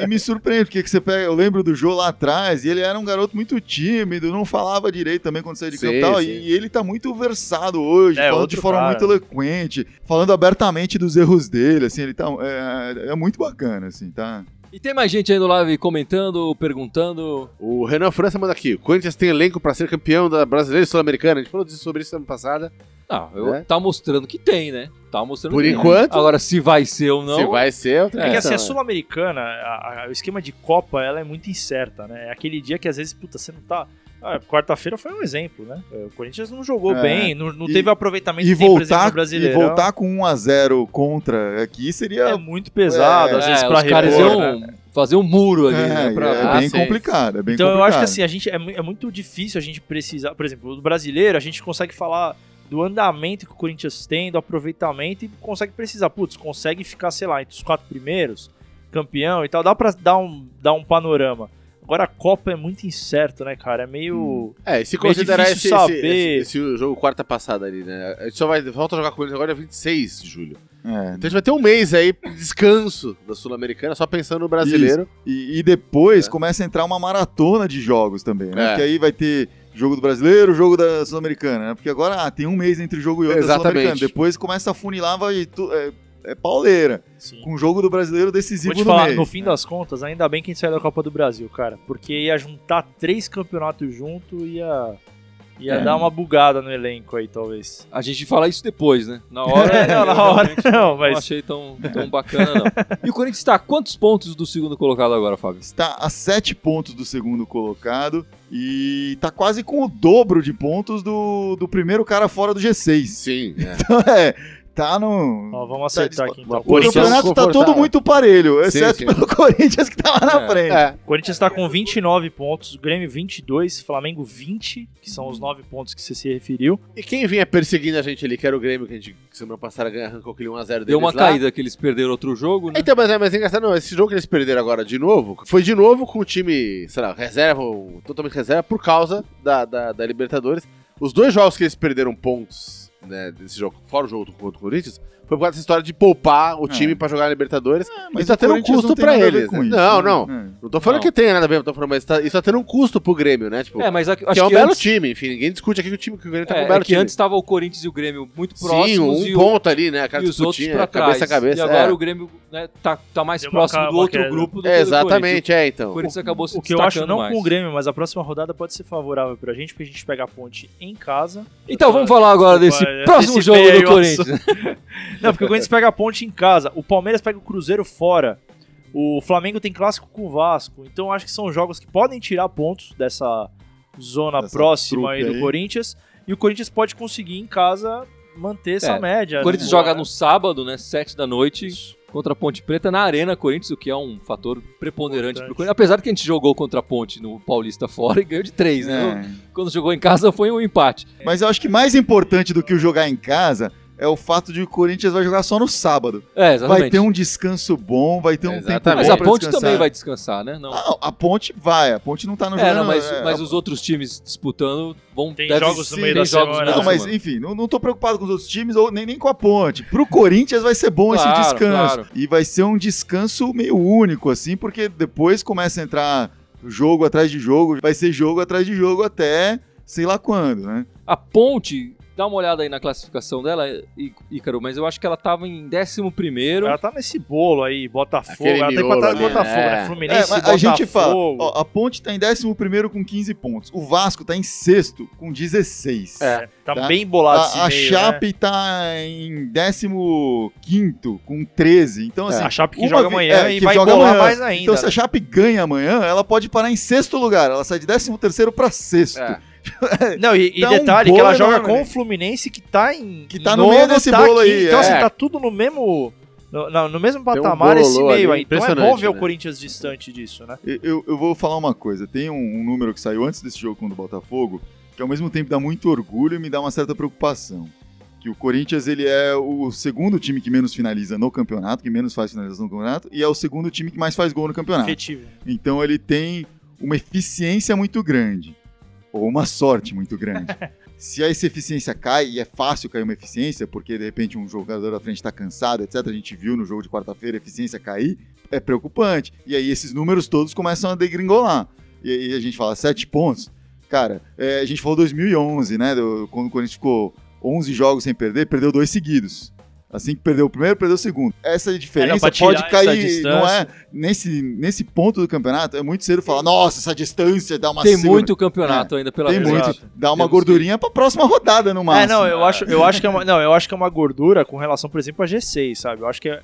Speaker 3: e- e me surpreende, porque que você pega, eu lembro do Jô lá atrás, e ele era um garoto muito tímido, não falava direito também quando saía de campo e tal,
Speaker 4: sim.
Speaker 3: e ele tá muito versado hoje,
Speaker 2: É,
Speaker 3: falando de forma
Speaker 2: cara.
Speaker 3: muito eloquente, falando abertamente dos erros dele, assim, ele tá, é, é muito bacana, assim, tá?
Speaker 1: E tem mais gente aí no live comentando, perguntando.
Speaker 4: O Renan França manda aqui. O Corinthians tem elenco pra ser campeão da Brasileira e Sul-Americana. A gente falou disso- sobre isso semana passada.
Speaker 1: Ah, eu,
Speaker 4: É.
Speaker 1: tá mostrando que tem, né? Tá mostrando
Speaker 4: Por
Speaker 1: que tem.
Speaker 4: enquanto.
Speaker 1: Agora, se vai ser ou não.
Speaker 4: Se vai ser, outra
Speaker 2: É que
Speaker 4: questão,
Speaker 2: assim, a Sul-Americana, a- a- o esquema de Copa, ela é muito incerta, né? É aquele dia que às vezes, puta, você não tá. Ah, Quarta-feira foi um exemplo, né? O Corinthians não jogou
Speaker 3: É.
Speaker 2: bem, não, não
Speaker 3: E-
Speaker 2: teve o aproveitamento
Speaker 3: E voltar,
Speaker 2: no
Speaker 3: e voltar com 1 a 0 contra aqui seria
Speaker 2: É muito pesado,
Speaker 3: É,
Speaker 2: às vezes,
Speaker 1: É,
Speaker 2: pra
Speaker 1: os caras
Speaker 2: repor,
Speaker 1: iam
Speaker 2: né?
Speaker 1: fazer um muro ali,
Speaker 3: é,
Speaker 1: né? pra-
Speaker 3: é
Speaker 4: Ah,
Speaker 3: bem
Speaker 4: sim.
Speaker 3: complicado, é bem
Speaker 2: Então eu
Speaker 3: complicado.
Speaker 2: acho que assim, a gente é, é muito difícil a gente precisar, por exemplo, do brasileiro, a gente consegue falar do andamento que o Corinthians tem, do aproveitamento e consegue precisar, putz, consegue ficar, sei lá, entre os quatro primeiros, campeão e tal, dá pra dar um, dar um panorama. Agora a Copa é muito incerto, né, cara? É meio.
Speaker 4: É, e se
Speaker 2: Meio
Speaker 4: considerar esse,
Speaker 2: saber.
Speaker 4: esse, esse jogo quarta passada ali, né? A gente só vai volta a jogar com eles agora dia 26 de julho.
Speaker 3: É,
Speaker 4: Então a gente vai ter um mês aí de descanso da Sul-Americana, só pensando no brasileiro.
Speaker 3: E, e depois
Speaker 4: É.
Speaker 3: começa a entrar uma maratona de jogos também, né?
Speaker 4: É.
Speaker 3: Porque aí vai ter jogo do brasileiro, jogo da Sul-Americana, né? Porque agora ah, tem um mês entre jogo e outro da
Speaker 4: Exatamente.
Speaker 3: Sul-Americana. Depois começa a funilar, vai. tu- é, é pauleira.
Speaker 2: Sim.
Speaker 3: Com o jogo do brasileiro decisivo
Speaker 2: Vou te
Speaker 3: no
Speaker 2: falar,
Speaker 3: meio.
Speaker 2: no fim das contas, ainda bem que a gente saiu da Copa do Brasil, cara. Porque ia juntar três campeonatos junto e ia, ia
Speaker 3: É.
Speaker 2: dar uma bugada no elenco aí, talvez.
Speaker 1: A gente fala isso depois, né? Na hora.
Speaker 2: É, não, na hora não, mas-
Speaker 1: Não achei tão, tão bacana, não. E o Corinthians está a quantos pontos do segundo colocado agora, Fábio?
Speaker 3: Está a sete pontos do segundo colocado e tá quase com o dobro de pontos do, do primeiro cara fora do G6.
Speaker 4: Sim, é.
Speaker 3: Então é, tá no.
Speaker 2: Ó, vamos acertar aqui então.
Speaker 3: O campeonato tá todo muito parelho, exceto
Speaker 4: sim.
Speaker 3: pelo Corinthians que tá lá na
Speaker 1: É.
Speaker 3: frente.
Speaker 4: É.
Speaker 2: O Corinthians está com 29 pontos, o Grêmio 22, Flamengo 20, que são os 9 pontos que você se referiu.
Speaker 4: E quem vinha perseguindo a gente ali, que era o Grêmio, que a gente semana passada ganha- arrancou aquele 1x0 deles
Speaker 1: Deu uma
Speaker 4: lá.
Speaker 1: caída que eles perderam outro jogo, né?
Speaker 4: Então, mas é, mas é engraçado, não, esse jogo que eles perderam agora de novo, foi de novo com o time, sei lá, reserva, ou totalmente reserva, por causa da, da, da Libertadores. Os dois jogos que eles perderam pontos, né, desse jogo, fora o jogo contra o Corinthians, foi por causa dessa história de poupar o time pra jogar na Libertadores.
Speaker 3: Mas
Speaker 4: isso tá tendo um custo
Speaker 3: tem
Speaker 4: pra
Speaker 3: a
Speaker 4: eles. né?
Speaker 3: isso,
Speaker 4: não,
Speaker 3: né?
Speaker 4: não.
Speaker 3: É.
Speaker 4: Não tô falando
Speaker 1: Não.
Speaker 4: que tenha nada a ver, tô falando, mas tá- isso tá tendo um custo pro Grêmio, né? Tipo,
Speaker 1: É, mas a-
Speaker 4: que
Speaker 1: acho
Speaker 4: é um
Speaker 1: que
Speaker 4: belo
Speaker 1: antes,
Speaker 4: time, enfim, ninguém discute aqui que o time que o Grêmio tá com um
Speaker 1: é,
Speaker 4: belo
Speaker 1: é que
Speaker 4: time.
Speaker 1: antes estava o Corinthians e o Grêmio muito
Speaker 4: Sim,
Speaker 1: próximos
Speaker 4: um
Speaker 1: e, o-
Speaker 4: ponto ali, né? Aquela
Speaker 1: e os outros
Speaker 4: disputinha,
Speaker 1: pra trás.
Speaker 4: cabeça a cabeça.
Speaker 1: e agora
Speaker 4: é.
Speaker 1: o Grêmio né, tá, tá mais
Speaker 2: Deu
Speaker 1: próximo do outro grupo do
Speaker 4: É,
Speaker 1: que
Speaker 4: exatamente, é, então.
Speaker 1: O Corinthians acabou se
Speaker 2: O que eu acho não com o Grêmio, mas a próxima rodada pode ser favorável pra gente, porque a gente pega a ponte em casa.
Speaker 1: Então vamos falar agora desse
Speaker 2: é,
Speaker 1: próximo jogo do Corinthians.
Speaker 2: Não, porque o Corinthians pega a ponte em casa, o Palmeiras pega o Cruzeiro fora. O Flamengo tem clássico com o Vasco. Então acho que são jogos que podem tirar pontos dessa zona
Speaker 3: Dessa
Speaker 2: próxima aí do
Speaker 3: aí.
Speaker 2: Corinthians. E o Corinthians pode conseguir em casa manter essa
Speaker 1: É,
Speaker 2: média.
Speaker 1: O Corinthians
Speaker 2: né?
Speaker 1: joga no sábado, né? Sete da noite. Contra a Ponte Preta na Arena Corinthians, o que é um fator preponderante
Speaker 2: Importante.
Speaker 1: pro Corinthians. Apesar de que a gente jogou contra a Ponte no Paulista fora e ganhou de três, né?
Speaker 3: É.
Speaker 1: Quando jogou em casa foi um empate.
Speaker 3: Mas eu acho que mais importante do que o jogar em casa é o fato de que o Corinthians vai jogar só no sábado.
Speaker 1: É, exatamente.
Speaker 3: Vai ter um descanso bom, vai ter um tempo
Speaker 4: Exatamente.
Speaker 3: bom
Speaker 1: Mas a Ponte
Speaker 3: descansar.
Speaker 1: também vai descansar, né? Não.
Speaker 3: Ah, a Ponte vai, a Ponte não tá no
Speaker 1: é,
Speaker 3: jogando.
Speaker 1: não, mas,
Speaker 3: é,
Speaker 1: mas
Speaker 3: a-
Speaker 1: os outros times disputando vão
Speaker 2: Tem
Speaker 1: devem-
Speaker 2: jogos no
Speaker 1: sim,
Speaker 2: meio
Speaker 1: tem
Speaker 2: da
Speaker 1: jogos no
Speaker 2: semana.
Speaker 1: meio
Speaker 3: Não, mas enfim, não, não tô preocupado com os outros times ou nem, nem com a Ponte. Pro Corinthians vai ser bom
Speaker 1: Claro,
Speaker 3: esse descanso.
Speaker 1: claro.
Speaker 3: E vai ser um descanso meio único, assim, porque depois começa a entrar jogo atrás de jogo, vai ser jogo atrás de jogo até sei lá quando, né?
Speaker 1: A Ponte, dá uma olhada aí na classificação dela, Ícaro, mas eu acho que ela tava em 11 primeiro.
Speaker 2: Ela tá nesse bolo aí, Botafogo.
Speaker 4: Aquele
Speaker 2: Ela tem com
Speaker 4: ali,
Speaker 2: Botafogo,
Speaker 4: é.
Speaker 2: né? Fluminense,
Speaker 3: É, mas
Speaker 2: Botafogo.
Speaker 3: a gente fala, ó, a Ponte tá em 11 com 15 pontos. O Vasco tá em sexto com 16.
Speaker 4: É.
Speaker 2: Tá,
Speaker 3: tá?
Speaker 2: bem bolado esse
Speaker 3: A, a
Speaker 2: meio, né?
Speaker 3: Chape tá em 15 com 13. Então, assim.
Speaker 2: A Chape que joga amanhã
Speaker 3: é,
Speaker 2: e
Speaker 3: que
Speaker 2: vai
Speaker 3: joga
Speaker 2: bolar
Speaker 3: amanhã.
Speaker 2: mais ainda.
Speaker 3: Então, se a
Speaker 2: né?
Speaker 3: Chape ganha amanhã, ela pode parar em sexto lugar. Ela sai de 13 terceiro pra sexto.
Speaker 4: É.
Speaker 2: Não, e, e
Speaker 3: um
Speaker 2: detalhe que ela joga com
Speaker 3: né?
Speaker 2: o Fluminense que tá em.
Speaker 3: Que tá no meio desse
Speaker 2: tá
Speaker 3: bolo
Speaker 2: aqui.
Speaker 3: aí,
Speaker 2: Então,
Speaker 3: é.
Speaker 2: assim, tá tudo no mesmo. No, no- mesmo
Speaker 4: um
Speaker 2: patamar esse
Speaker 4: bololô
Speaker 2: meio
Speaker 4: ali,
Speaker 2: aí. Então é bom ver o
Speaker 4: né?
Speaker 2: Corinthians distante disso, né?
Speaker 3: Eu- Eu, eu vou falar uma coisa. Tem um, um número que saiu antes desse jogo contra o Botafogo, que ao mesmo tempo dá muito orgulho e me dá uma certa preocupação. Que o Corinthians ele é o segundo time que menos finaliza no campeonato, que menos faz finalização no campeonato, e é o segundo time que mais faz gol no campeonato.
Speaker 2: Efetivo.
Speaker 3: Então ele tem uma eficiência muito grande. Ou uma sorte muito grande. Se essa eficiência cai, e é fácil cair uma eficiência, porque de repente um jogador da frente está cansado, etc. A gente viu no jogo de quarta-feira a eficiência cair, é preocupante. E aí esses números todos começam a degringolar. E aí a gente fala, sete pontos. Cara, é, a gente falou 2011, né? do- quando o Corinthians ficou 11 jogos sem perder, perdeu dois seguidos. Assim que perdeu o primeiro, perdeu o segundo. Essa diferença pode cair, não é? Nesse, nesse ponto do campeonato, é muito cedo falar, nossa, essa distância dá uma
Speaker 1: Tem
Speaker 3: segura."
Speaker 1: muito campeonato ainda pela
Speaker 3: Tem muito.
Speaker 2: Exato.
Speaker 3: Dá uma
Speaker 1: Temos
Speaker 3: gordurinha pra próxima rodada no máximo.
Speaker 2: É, não, eu acho, eu acho que é uma, não, eu acho que é uma gordura com relação, por exemplo, a G6, sabe? Eu acho que é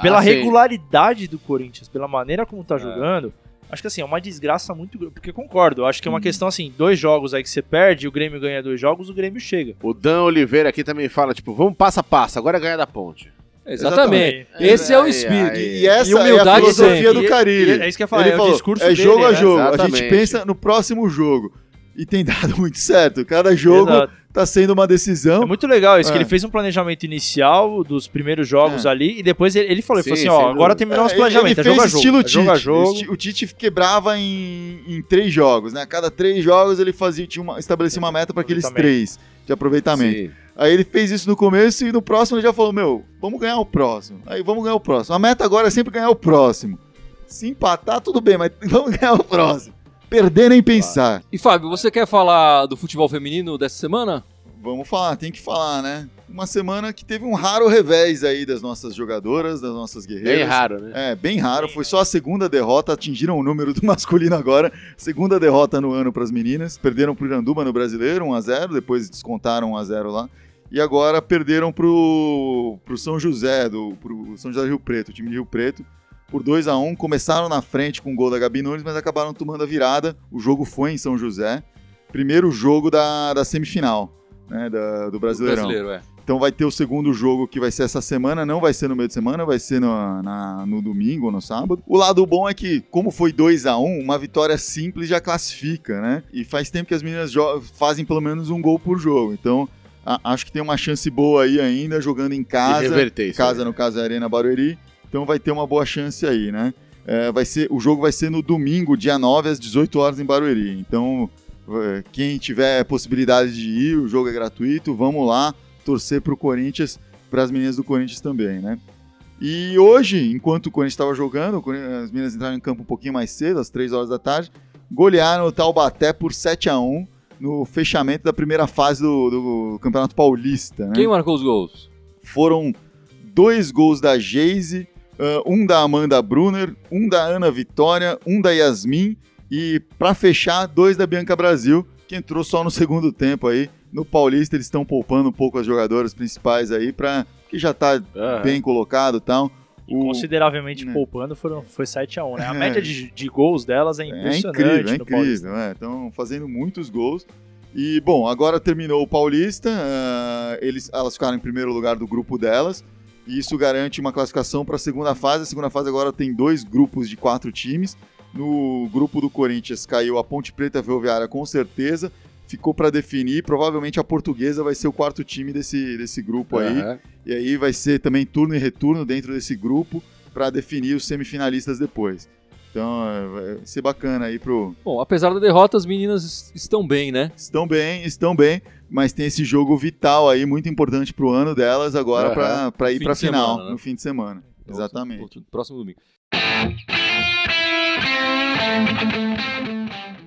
Speaker 2: pela
Speaker 4: Ah,
Speaker 2: regularidade do Corinthians, pela maneira como tá
Speaker 1: É.
Speaker 2: acho que assim, é uma desgraça muito grande. Porque eu concordo, acho que é uma
Speaker 3: Hum.
Speaker 2: questão assim, dois jogos aí que você perde, o Grêmio ganha dois jogos, o Grêmio chega.
Speaker 4: O Dan Oliveira aqui também fala, tipo, vamos passo a passo, agora é ganhar da ponte.
Speaker 1: Exatamente.
Speaker 2: Exatamente.
Speaker 1: Esse é o
Speaker 4: Ai,
Speaker 1: espírito.
Speaker 4: ai.
Speaker 3: E essa
Speaker 1: E humildade
Speaker 3: é a filosofia
Speaker 1: sempre.
Speaker 3: do
Speaker 2: E-
Speaker 3: Carilli.
Speaker 2: e é isso que eu ia falar,
Speaker 3: Ele
Speaker 2: é o
Speaker 3: falou,
Speaker 2: discurso
Speaker 3: é
Speaker 2: dele,
Speaker 3: jogo a
Speaker 2: né?
Speaker 3: jogo. A gente pensa no próximo jogo. E tem dado muito certo. Cada jogo
Speaker 2: Exato.
Speaker 3: tá sendo uma decisão.
Speaker 2: É muito legal isso, que
Speaker 3: É.
Speaker 2: ele fez um planejamento inicial dos primeiros jogos
Speaker 3: É.
Speaker 2: ali, e depois ele, ele falou, ele
Speaker 4: Sim,
Speaker 2: falou assim, ó, agora terminou nosso
Speaker 3: É, ele-
Speaker 2: planejamento,
Speaker 3: ele
Speaker 2: é jogo
Speaker 3: fez
Speaker 2: jogo,
Speaker 3: estilo
Speaker 2: é jogo a
Speaker 3: Tite. O Ti- O Tite quebrava em, em três jogos, né? A cada três jogos ele fazia, tinha uma, estabelecia uma meta para aqueles três de aproveitamento.
Speaker 4: Sim.
Speaker 3: Aí ele fez isso no começo e no próximo ele já falou: Meu, vamos ganhar o próximo. Aí vamos ganhar o próximo. A meta agora é sempre ganhar o próximo. Se empatar, tudo bem, mas vamos ganhar o próximo. Perder nem pensar.
Speaker 1: E Fábio, você quer falar do futebol feminino dessa semana?
Speaker 3: Vamos falar, tem que falar, né? Uma semana que teve um raro revés aí das nossas jogadoras, das nossas guerreiras.
Speaker 4: Bem raro, né?
Speaker 3: É, bem raro. Foi só a segunda derrota. Atingiram o número do masculino agora. Segunda derrota no ano para as meninas. Perderam pro Iranduba no brasileiro, 1x0. Depois descontaram 1x0 lá. E agora perderam pro, pro São José, do, pro São José do Rio Preto, o time de Rio Preto, por 2 a 1 Começaram na frente com o gol da Gabi Nunes, mas acabaram tomando a virada. O jogo foi em São José. Primeiro jogo da, da semifinal né, da- do
Speaker 1: Do
Speaker 3: Brasileirão.
Speaker 1: Brasileiro, é.
Speaker 3: então vai ter o segundo jogo que vai ser essa semana, não vai ser no meio de semana, vai ser no, na- no domingo ou no sábado. O lado bom é que, como foi 2 a 1 uma vitória simples já classifica, né? E faz tempo que as meninas fazem pelo menos um gol por jogo. Então, acho que tem uma chance boa aí ainda, jogando em
Speaker 4: E
Speaker 3: casa.
Speaker 4: reverter isso.
Speaker 3: casa, no caso, é a Arena Barueri. Então vai ter uma boa chance aí, né? É, vai ser, o jogo vai ser no domingo, dia 9, às 18 horas em Barueri. Então, é, quem tiver possibilidade de ir, o jogo é gratuito, vamos lá torcer pro Corinthians, para as meninas do Corinthians também, né? E hoje, enquanto o Corinthians estava jogando, o as meninas entraram em campo um pouquinho mais cedo, às 3 horas da tarde, golearam o Taubaté por 7 a 1 no fechamento da primeira fase do, do Campeonato Paulista, né?
Speaker 1: Quem marcou os gols?
Speaker 3: foram dois gols da Geise, ah, um da Amanda Brunner, um da Ana Vitória, um da Yasmin e para fechar, dois da Bianca Brasil, que entrou só no segundo tempo aí. No Paulista eles estão poupando um pouco as jogadoras principais aí para que já tá
Speaker 4: Aham.
Speaker 3: bem colocado, e tal. O-
Speaker 2: Consideravelmente
Speaker 3: né.
Speaker 2: poupando, foram, foi 7x1, né? A
Speaker 3: É.
Speaker 2: média de, de gols delas é
Speaker 3: É
Speaker 2: impressionante
Speaker 3: incrível, é
Speaker 2: no Paulista.
Speaker 3: incrível. Estão fazendo muitos gols. E, bom, agora terminou o Paulista. ah, eles, elas ficaram em primeiro lugar do grupo delas. E isso garante uma classificação para a segunda fase. A segunda fase agora tem dois grupos de quatro times. No grupo do Corinthians caiu a Ponte Preta Ferroviária com certeza. Ficou para definir. Provavelmente a Portuguesa vai ser o quarto time desse, desse grupo aí.
Speaker 4: Aham.
Speaker 3: E aí vai ser também turno e retorno dentro desse grupo para definir os semifinalistas depois. Então é, vai ser bacana aí pro.
Speaker 1: Bom, apesar da derrota, as meninas es- estão bem, né?
Speaker 3: Estão bem, estão bem, mas tem esse jogo vital aí, muito importante pro ano delas agora pra para ir
Speaker 1: de
Speaker 3: final,
Speaker 1: semana, né?
Speaker 3: no fim de semana.
Speaker 1: Outro-
Speaker 3: Exatamente.
Speaker 1: outro- próximo domingo.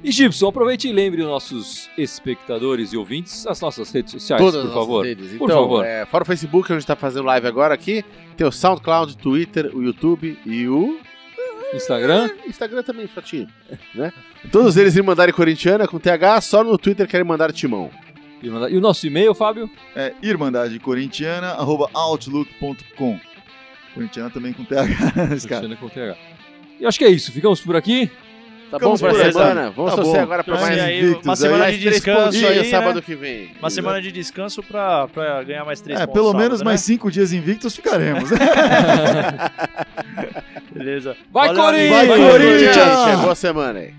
Speaker 1: E Gibson, aproveite e lembre os nossos espectadores e ouvintes as nossas redes sociais,
Speaker 4: Todas
Speaker 1: por
Speaker 4: as
Speaker 1: favor.
Speaker 4: redes. Então,
Speaker 1: Por favor.
Speaker 4: é, fora o Facebook, onde está fazendo live agora aqui, tem o SoundCloud, Twitter, o YouTube e o
Speaker 1: Instagram.
Speaker 4: Instagram também, fratinho, né? Todos eles me mandarem corintiana com TH, só no Twitter querem mandar timão.
Speaker 1: E e o nosso e-mail, Fábio?
Speaker 3: É irmandade corintiana arroba outlook.com. Corintiana também com TH.
Speaker 1: Cristiano com TH. E acho que é isso. Ficamos por aqui.
Speaker 4: Tá
Speaker 3: Ficamos
Speaker 4: bom pra
Speaker 3: aí,
Speaker 4: semana? Vamos
Speaker 3: Tá
Speaker 4: torcer agora pra mais,
Speaker 2: aí,
Speaker 3: invictos
Speaker 2: uma
Speaker 3: aí.
Speaker 2: semana
Speaker 4: mais
Speaker 2: de descanso aí, né?
Speaker 4: sábado que vem.
Speaker 2: Uma semana de descanso pra, pra ganhar mais três
Speaker 3: É,
Speaker 2: pontos.
Speaker 3: pelo
Speaker 2: sábado,
Speaker 3: menos
Speaker 2: né?
Speaker 3: mais cinco dias invictos ficaremos.
Speaker 2: Beleza.
Speaker 1: Vai, Corinthians!
Speaker 3: Vai, Corinthians!
Speaker 4: Boa semana aí.